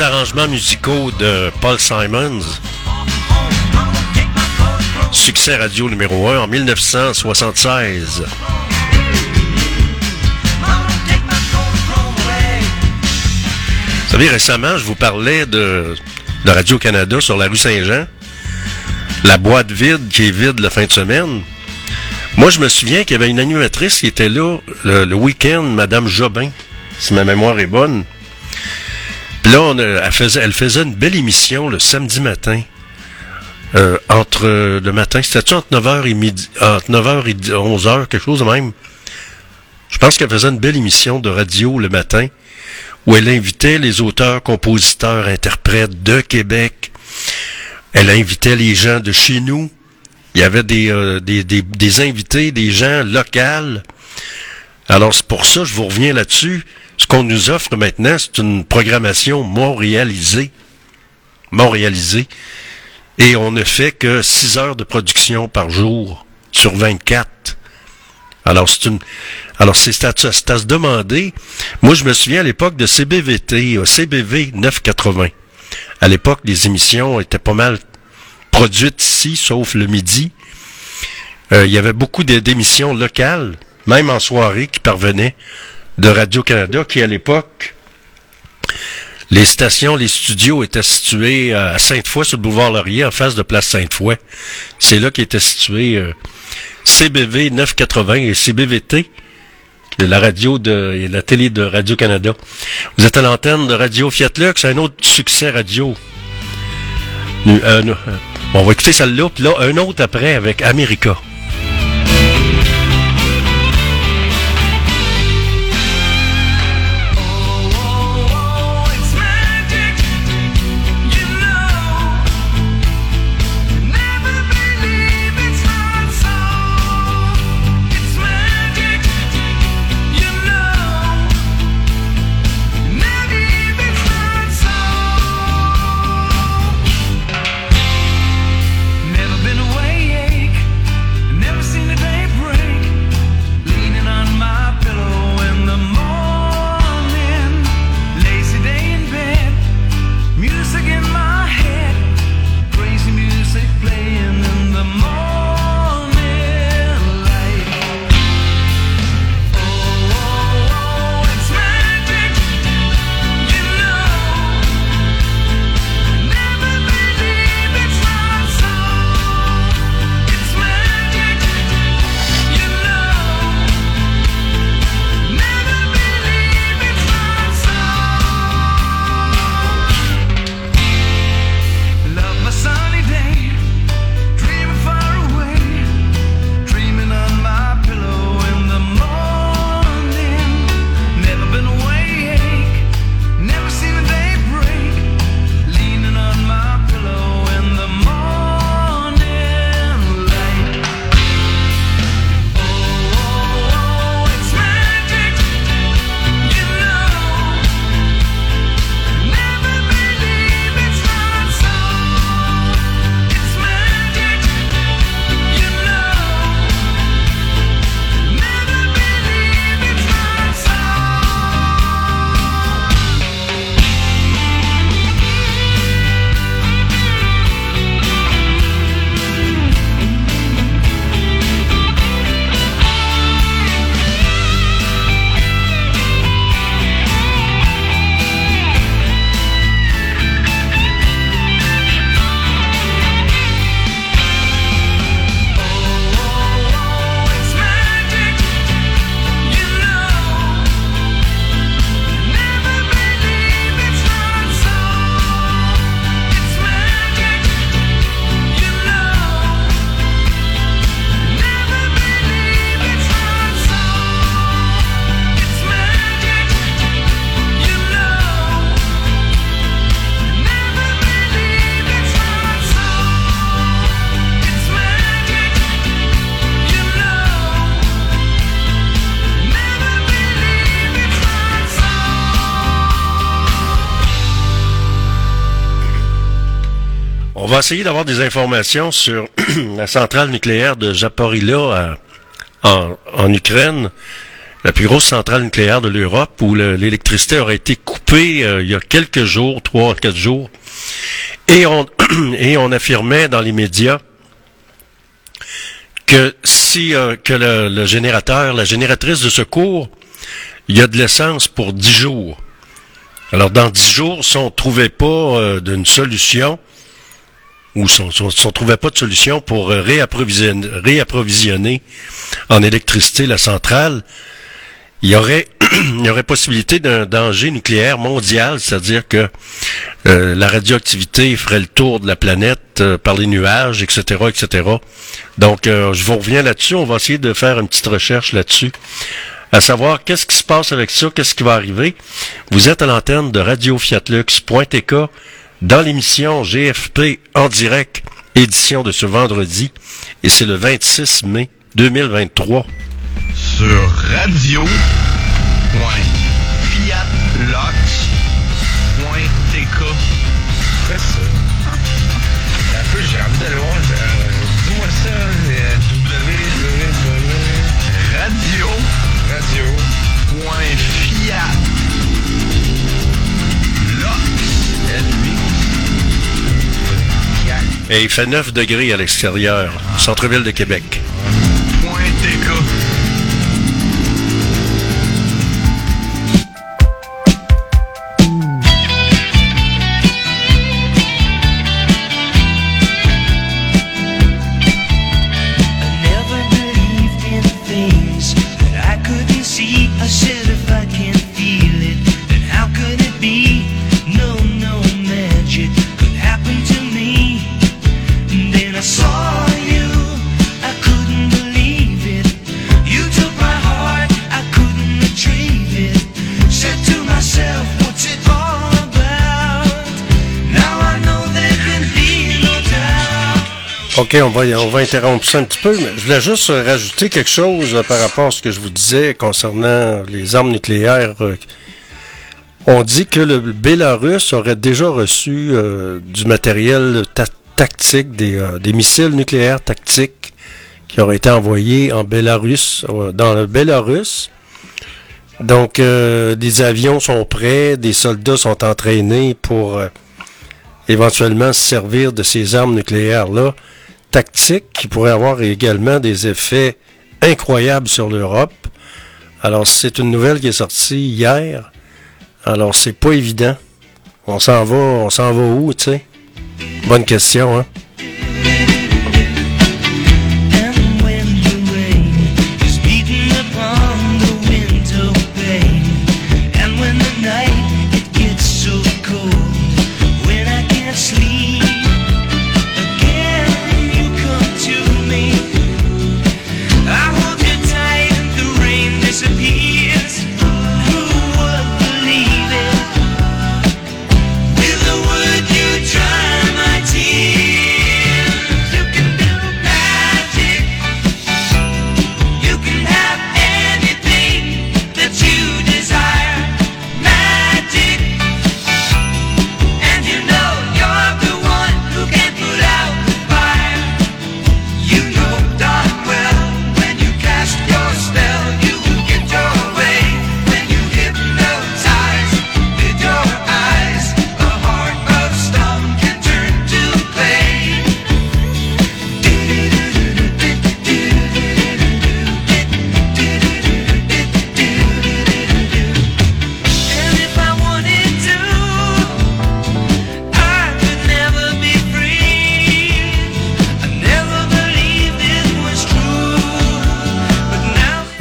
arrangements musicaux de Paul Simons. Succès radio numéro 1 en 1976. Vous savez, récemment, je vous parlais de, de Radio-Canada sur la rue Saint-Jean. La boîte vide qui est vide la fin de semaine. Moi, je me souviens qu'il y avait une animatrice qui était là le, le week-end, Madame Jobin, si ma mémoire est bonne. Là, elle, faisait, une belle émission le samedi matin. Euh, entre euh, le matin, c'était-tu entre 9h et midi, entre 9h et 11h, quelque chose de même? Je pense qu'elle faisait une belle émission de radio le matin où elle invitait les auteurs, compositeurs, interprètes de Québec. Elle invitait les gens de chez nous. Il y avait des, euh, des, des, invités, des gens locaux. Alors c'est pour ça, je vous reviens là-dessus. Ce qu'on nous offre maintenant, c'est une programmation montréalisée. Montréalisée. Et on ne fait que 6 heures de production par jour sur 24. Alors c'est une, alors c'est à, se demander. Moi, je me souviens à l'époque de CBVT, CBV 980. À l'époque, les émissions étaient pas mal produites ici, sauf le midi. Euh, il y avait beaucoup d'é- d'émissions locales, même en soirée, qui parvenaient de Radio-Canada, qui à l'époque, les stations, les studios étaient situés euh, à Sainte-Foy, sur le boulevard Laurier, en face de Place Sainte-Foy. C'est là qu'était situé euh, CBV 980 et CBVT, la radio de, et la télé de Radio-Canada. Vous êtes à l'antenne de Radio Fiat Lux, un autre succès radio. Euh, euh, on va écouter celle-là, puis là, un autre après avec America. Essayer d'avoir des informations sur la centrale nucléaire de Zaporizhzhia à- en, Ukraine, la plus grosse centrale nucléaire de l'Europe, où le- l'électricité aurait été coupée euh, il y a quelques jours, trois, quatre jours, et on, et on affirmait dans les médias que si euh, que le, générateur, la génératrice de secours, il y a de l'essence pour dix jours. Alors, dans dix jours, si on ne trouvait pas euh, d'une solution, ou si on ne trouvait pas de solution pour euh, réapprovisionner, réapprovisionner en électricité la centrale, il y aurait, il y aurait possibilité d'un danger nucléaire mondial, c'est-à-dire que euh, la radioactivité ferait le tour de la planète euh, par les nuages, etc., etc. Donc, euh, je vous reviens là-dessus. On va essayer de faire une petite recherche là-dessus, à savoir qu'est-ce qui se passe avec ça, qu'est-ce qui va arriver? Vous êtes à l'antenne de Radio Fiatlux.tk dans l'émission GFP en direct, édition de ce vendredi, et c'est le 26 mai 2023. Sur radio. Et il fait 9 degrés à l'extérieur, centre-ville de Québec. OK, on va, on va interrompre ça un petit peu, mais je voulais juste rajouter quelque chose euh, par rapport à ce que je vous disais concernant les armes nucléaires. euh. On dit que le Bélarus aurait déjà reçu euh, du matériel ta- tactique, des, missiles nucléaires tactiques qui auraient été envoyés en Bélarus, dans le Bélarus. Donc, des avions sont prêts, des soldats sont entraînés pour éventuellement se servir de ces armes nucléaires-là tactiques qui pourraient avoir également des effets incroyables sur l'Europe. Alors, c'est une nouvelle qui est sortie hier. Alors, c'est pas évident. On s'en va, on s'en va où, tu sais? Bonne question, hein?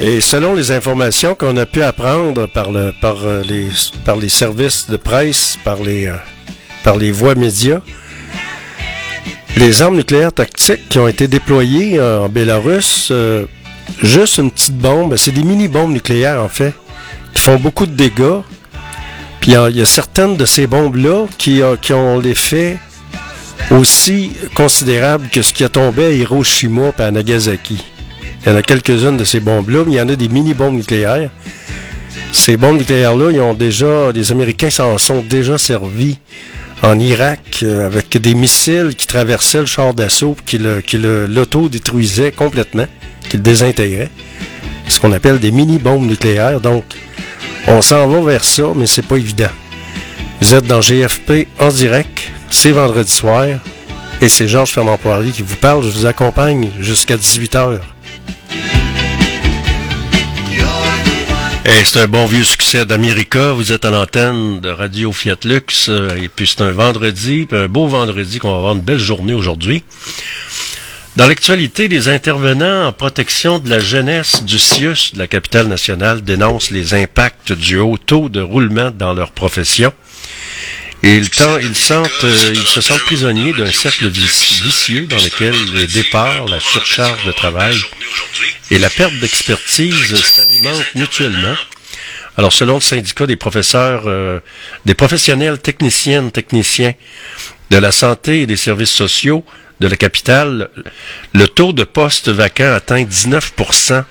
Et selon les informations qu'on a pu apprendre par, euh, les, par les services de presse, par les, euh, par les voies médias, les armes nucléaires tactiques qui ont été déployées euh, en Bélarus, juste une petite bombe, c'est des mini-bombes nucléaires en fait, qui font beaucoup de dégâts. Puis il y a- certaines de ces bombes-là qui, qui ont l'effet aussi considérable que ce qui a tombé à Hiroshima et à Nagasaki. Il y en a quelques-unes de ces bombes-là, mais il y en a des mini-bombes nucléaires. Ces bombes nucléaires-là, ils ont déjà, les Américains s'en sont déjà servis en Irak euh, avec des missiles qui traversaient le char d'assaut qui l'auto-détruisaient complètement, qui le désintégraient. Ce qu'on appelle des mini-bombes nucléaires. Donc, on s'en va vers ça, mais c'est pas évident. Vous êtes dans GFP en direct, c'est vendredi soir, et c'est Georges Fernand Poirier qui vous parle. Je vous accompagne jusqu'à 18h. C'est un bon vieux succès d'América. Vous êtes à l'antenne de Radio Fiat Lux. euh, Et puis c'est un vendredi, un beau vendredi qu'on va avoir une belle journée aujourd'hui. Dans l'actualité, les intervenants en protection de la jeunesse du CIUS de la capitale nationale dénoncent les impacts du haut taux de roulement dans leur profession. Et ils, euh, se sentent prisonniers d'un cercle vici- vicieux dans lequel les départs, la surcharge de travail et la perte d'expertise s'alimentent mutuellement. Alors, selon le syndicat des professeurs, euh, des professionnels techniciennes, techniciens de la santé et des services sociaux de la capitale, le taux de postes vacants atteint 19%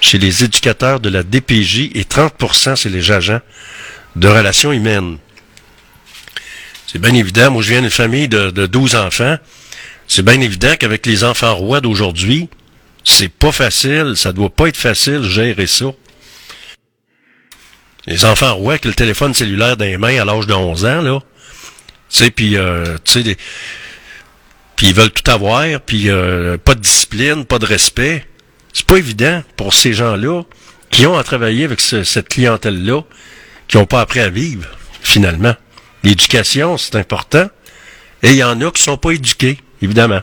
chez les éducateurs de la DPJ et 30% chez les agents de relations humaines. C'est bien évident, moi je viens d'une famille de, de 12 enfants, c'est bien évident qu'avec les enfants rois d'aujourd'hui, c'est pas facile, ça doit pas être facile de gérer ça. Les enfants rois avec le téléphone cellulaire dans les mains à l'âge de 11 ans, là, tu sais, puis, euh, tu sais, puis ils veulent tout avoir, puis euh, pas de discipline, pas de respect. C'est pas évident pour ces gens-là qui ont à travailler avec ce- cette clientèle-là, qui n'ont pas appris à vivre, finalement. L'éducation, c'est important. Et il y en a qui sont pas éduqués, évidemment.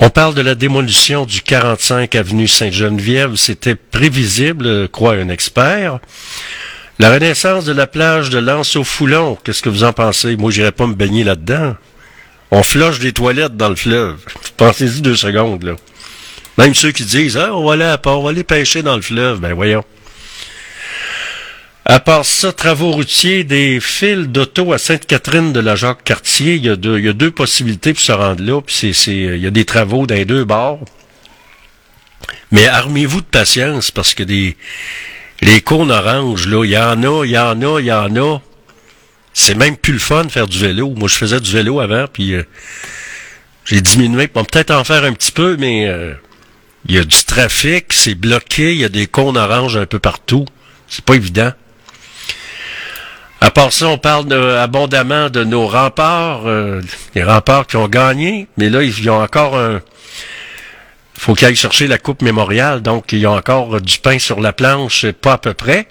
On parle de la démolition du 45 avenue Sainte-Geneviève. C'était prévisible, croit un expert. La renaissance de la plage de Lance au Foulon, qu'est-ce que vous en pensez? Moi, j'irais pas me baigner là-dedans. On floche des toilettes dans le fleuve. Pensez-y deux secondes, là. Même ceux qui disent, ah, on va aller à part, on va aller pêcher dans le fleuve. Ben, voyons. À part ça, travaux routiers, des fils d'auto à Sainte-Catherine de la Jacques-Cartier, il y, a deux, possibilités pour se rendre là, puis il y a des travaux dans les deux bords. Mais armez-vous de patience, parce que des, les cônes oranges, là, il y en a, il y en a, il y en a. C'est même plus le fun de faire du vélo. Moi, je faisais du vélo avant, puis euh, j'ai diminué. On peut-être en faire un petit peu, mais euh, il y a du trafic, c'est bloqué, il y a des cônes oranges un peu partout. C'est pas évident. À part ça, on parle abondamment de nos remparts, euh, les remparts qui ont gagné, mais là, ils ont encore un... faut qu'ils aillent chercher la Coupe mémoriale, donc ils ont encore du pain sur la planche, pas à peu près.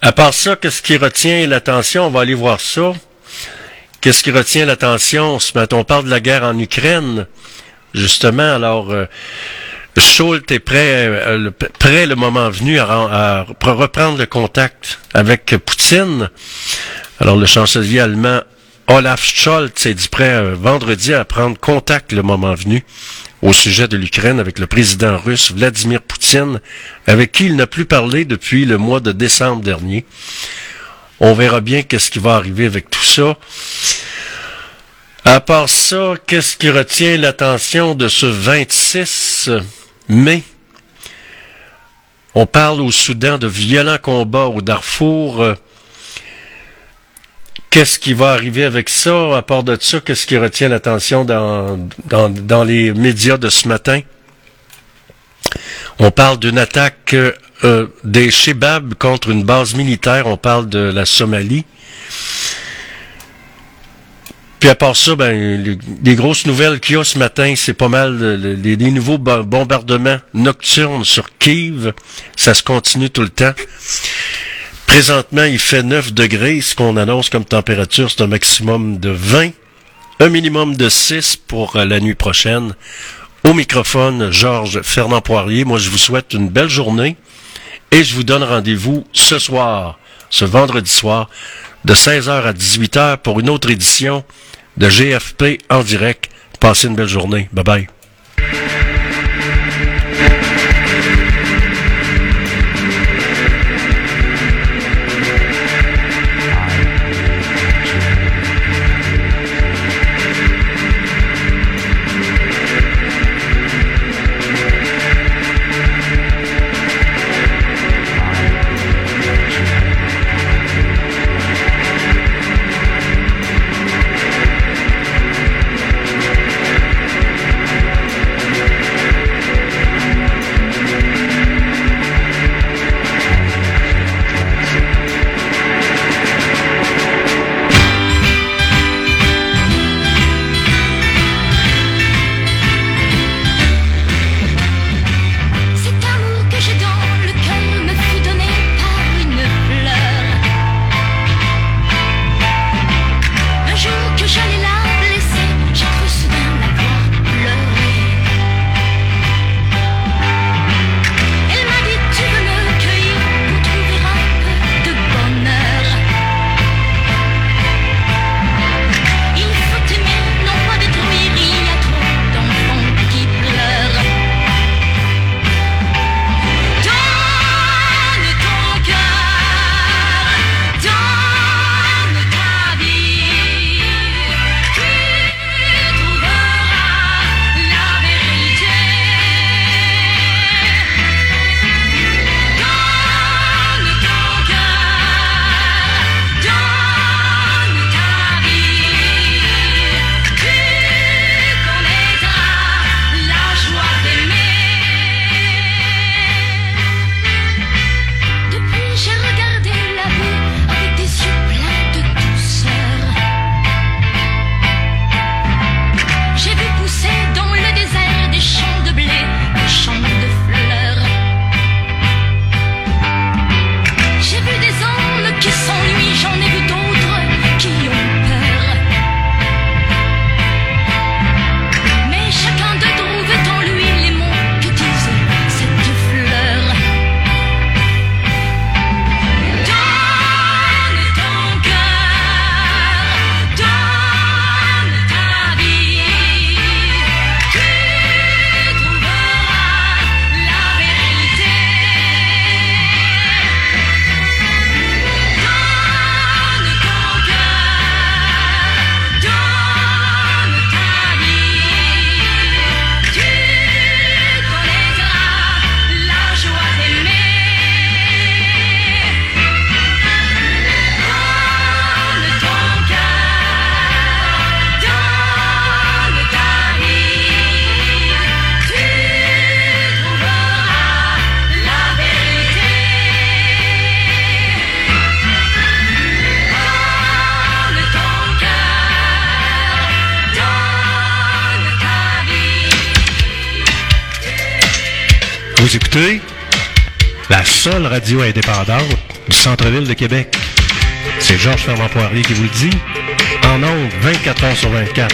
À part ça, qu'est-ce qui retient l'attention? On va aller voir ça. Qu'est-ce qui retient l'attention? On parle de la guerre en Ukraine. Justement, alors, euh, Schultz est prêt, euh, prêt le moment venu à, ren- à re- reprendre le contact avec Poutine. Alors, le chancelier allemand Olaf Scholz est dit prêt euh, vendredi à prendre contact le moment venu au sujet de l'Ukraine avec le président russe Vladimir Poutine, avec qui il n'a plus parlé depuis le mois de décembre dernier. On verra bien qu'est-ce qui va arriver avec tout ça. À part ça, qu'est-ce qui retient l'attention de ce 26 mai? On parle au Soudan de violents combats au Darfour. Euh, Qu'est-ce qui va arriver avec ça? À part de ça, qu'est-ce qui retient l'attention dans, dans, les médias de ce matin? On parle d'une attaque euh, euh, des Shebab contre une base militaire. On parle de la Somalie. Puis à part ça, ben, les, grosses nouvelles qu'il y a ce matin, c'est pas mal euh, le- les, les nouveaux bo- bombardements nocturnes sur Kiev. Ça se continue tout le temps. Présentement, il fait 9 degrés. Ce qu'on annonce comme température, c'est un maximum de 20. Un minimum de 6 pour euh, la nuit prochaine. Au microphone, Georges Fernand Poirier. Moi, je vous souhaite une belle journée. Et je vous donne rendez-vous ce soir, ce vendredi soir, de 16h à 18h pour une autre édition de GFP en direct. Passez une belle journée. Bye bye. Seule radio indépendante du centre-ville de Québec. C'est Georges Fernand Poirier qui vous le dit. En ondes, 24 heures sur 24.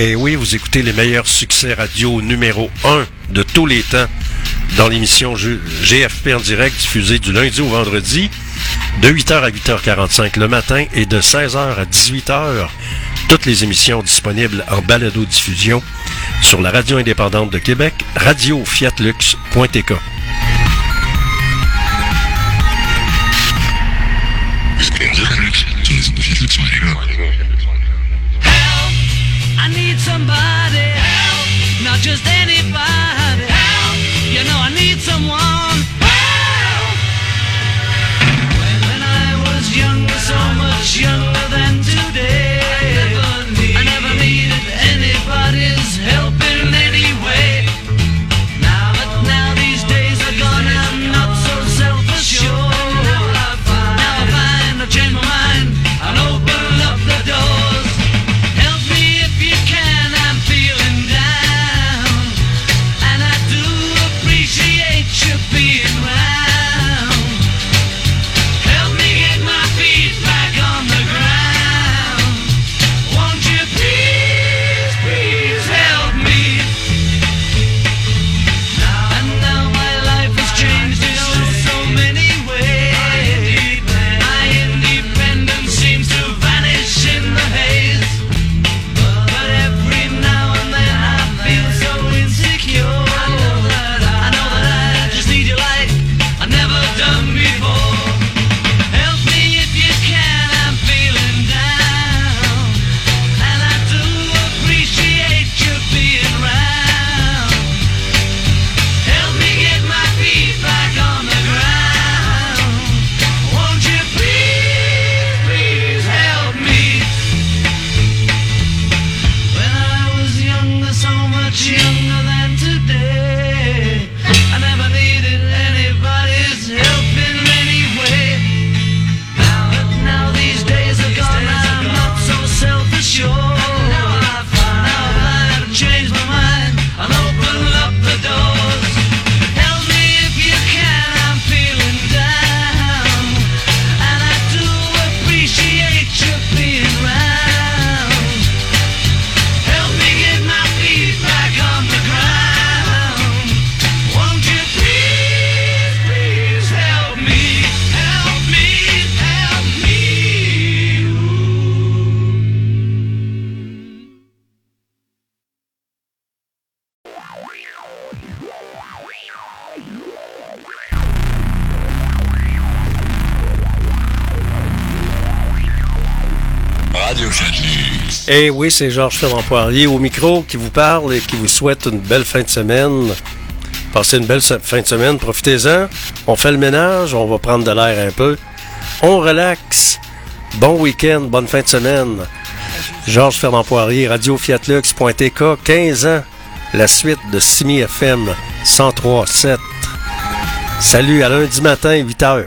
Et oui, vous écoutez les meilleurs succès radio numéro 1 de tous les temps dans l'émission GFP en direct diffusée du lundi au vendredi de 8h à 8h45 le matin et de 16h à 18h. Toutes les émissions disponibles en balado-diffusion sur la radio indépendante de Québec, radiofiatlux.tk. Eh oui, c'est Georges Ferrand Poirier au micro qui vous parle et qui vous souhaite une belle fin de semaine. Passez une belle fin de semaine, profitez-en. On fait le ménage, on va prendre de l'air un peu. On relaxe. Bon week-end, bonne fin de semaine. Georges Fernand Poirier, Radio Fiatlux.tk, 15 ans. La suite de Simi FM 103.7. Salut, à lundi matin, 8 h.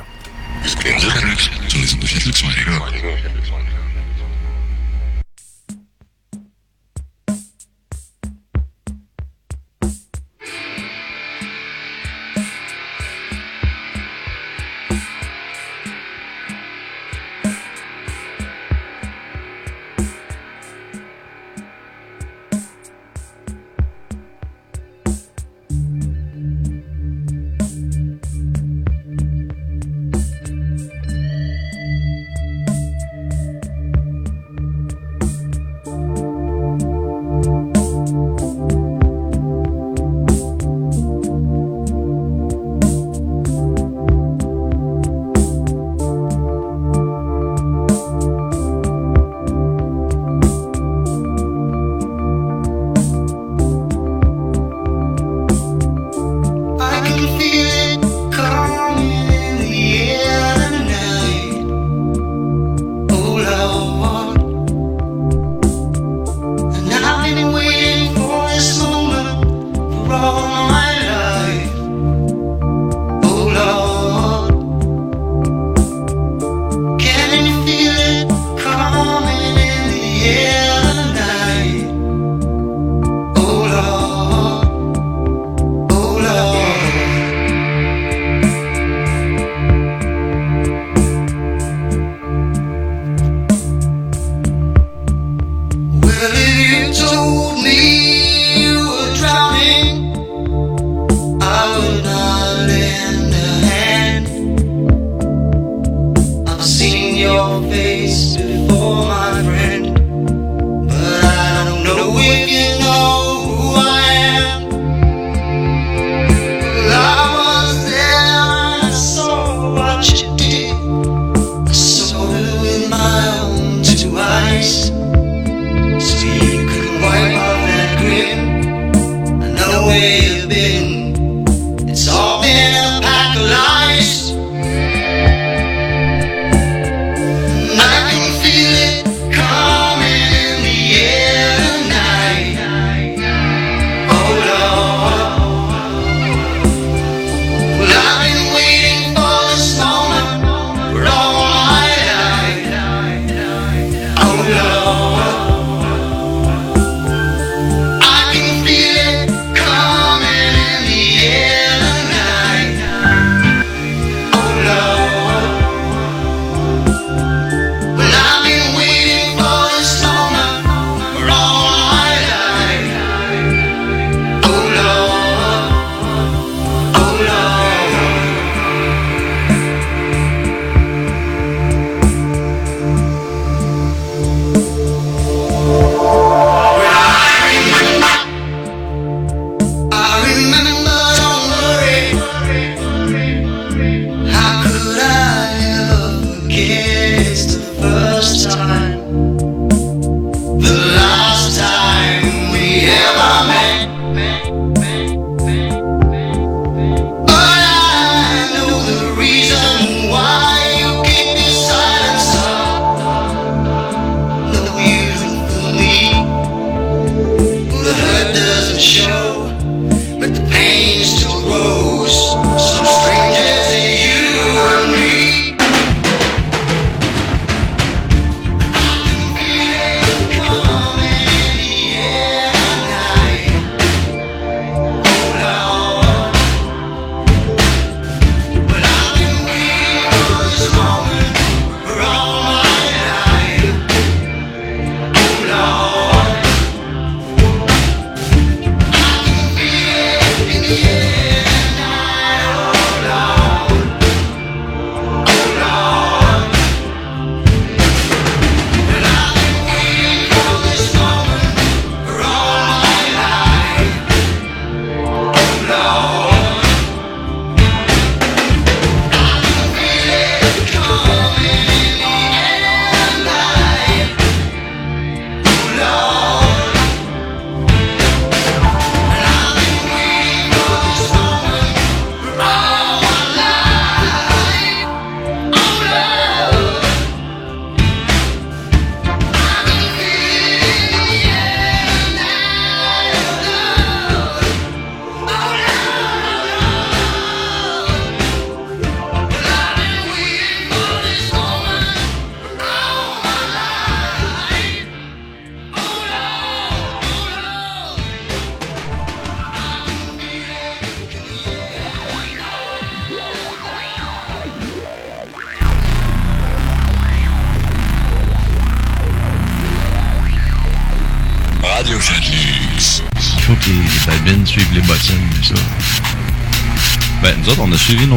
man.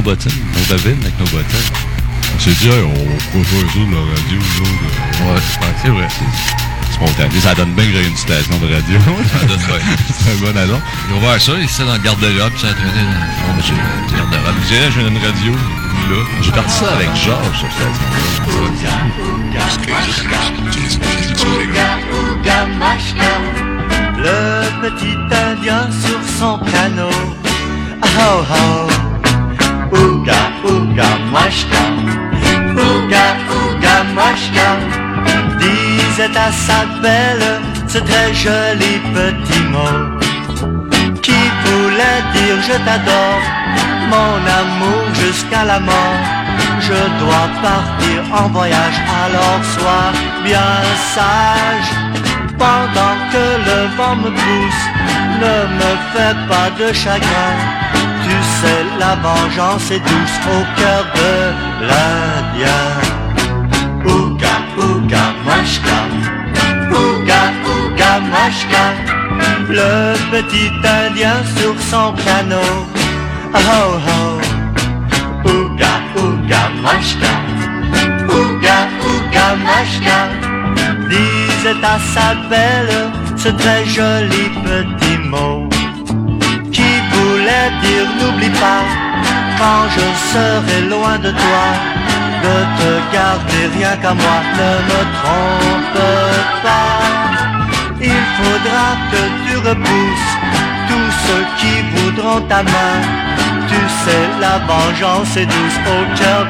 On avec nos bottines. On s'est dit, hey, on pourrait faire ça de la radio, nous autres. Ouais, c'est vrai. C'est spontané. Ça donne bien que j'ai une station de radio. Ça donne bien. c'est un bon. Ils ont ouvert ça, ici dans le garde-robe, ça dans le fond du garde-robe. Je dirais, j'ai une radio, là. J'ai parti ça avec Georges, cette station-là. Machka, le petit indien sur son canot. Oh oh, Ouga Machka, Ouga Ouga Machka, disait à sa belle ce très joli petit mot qui voulait dire je t'adore, mon amour jusqu'à la mort. Je dois partir en voyage, alors sois bien sage. Pendant que le vent me pousse, ne me fais pas de chagrin. La vengeance est douce au cœur de l'Indien. Ouga, ouga, machka. Ouga, ouga, machka. Le petit Indien sur son canot. Oh, oh. Ouga, ouga, machka. Ouga, ouga. à sa belle ce très joli petit mot n'oublie pas quand je serai loin de toi de te garder rien qu'à moi ne me trompe pas. Il faudra que tu repousses tous ceux qui voudront ta main. Tu sais la vengeance est douce oh tell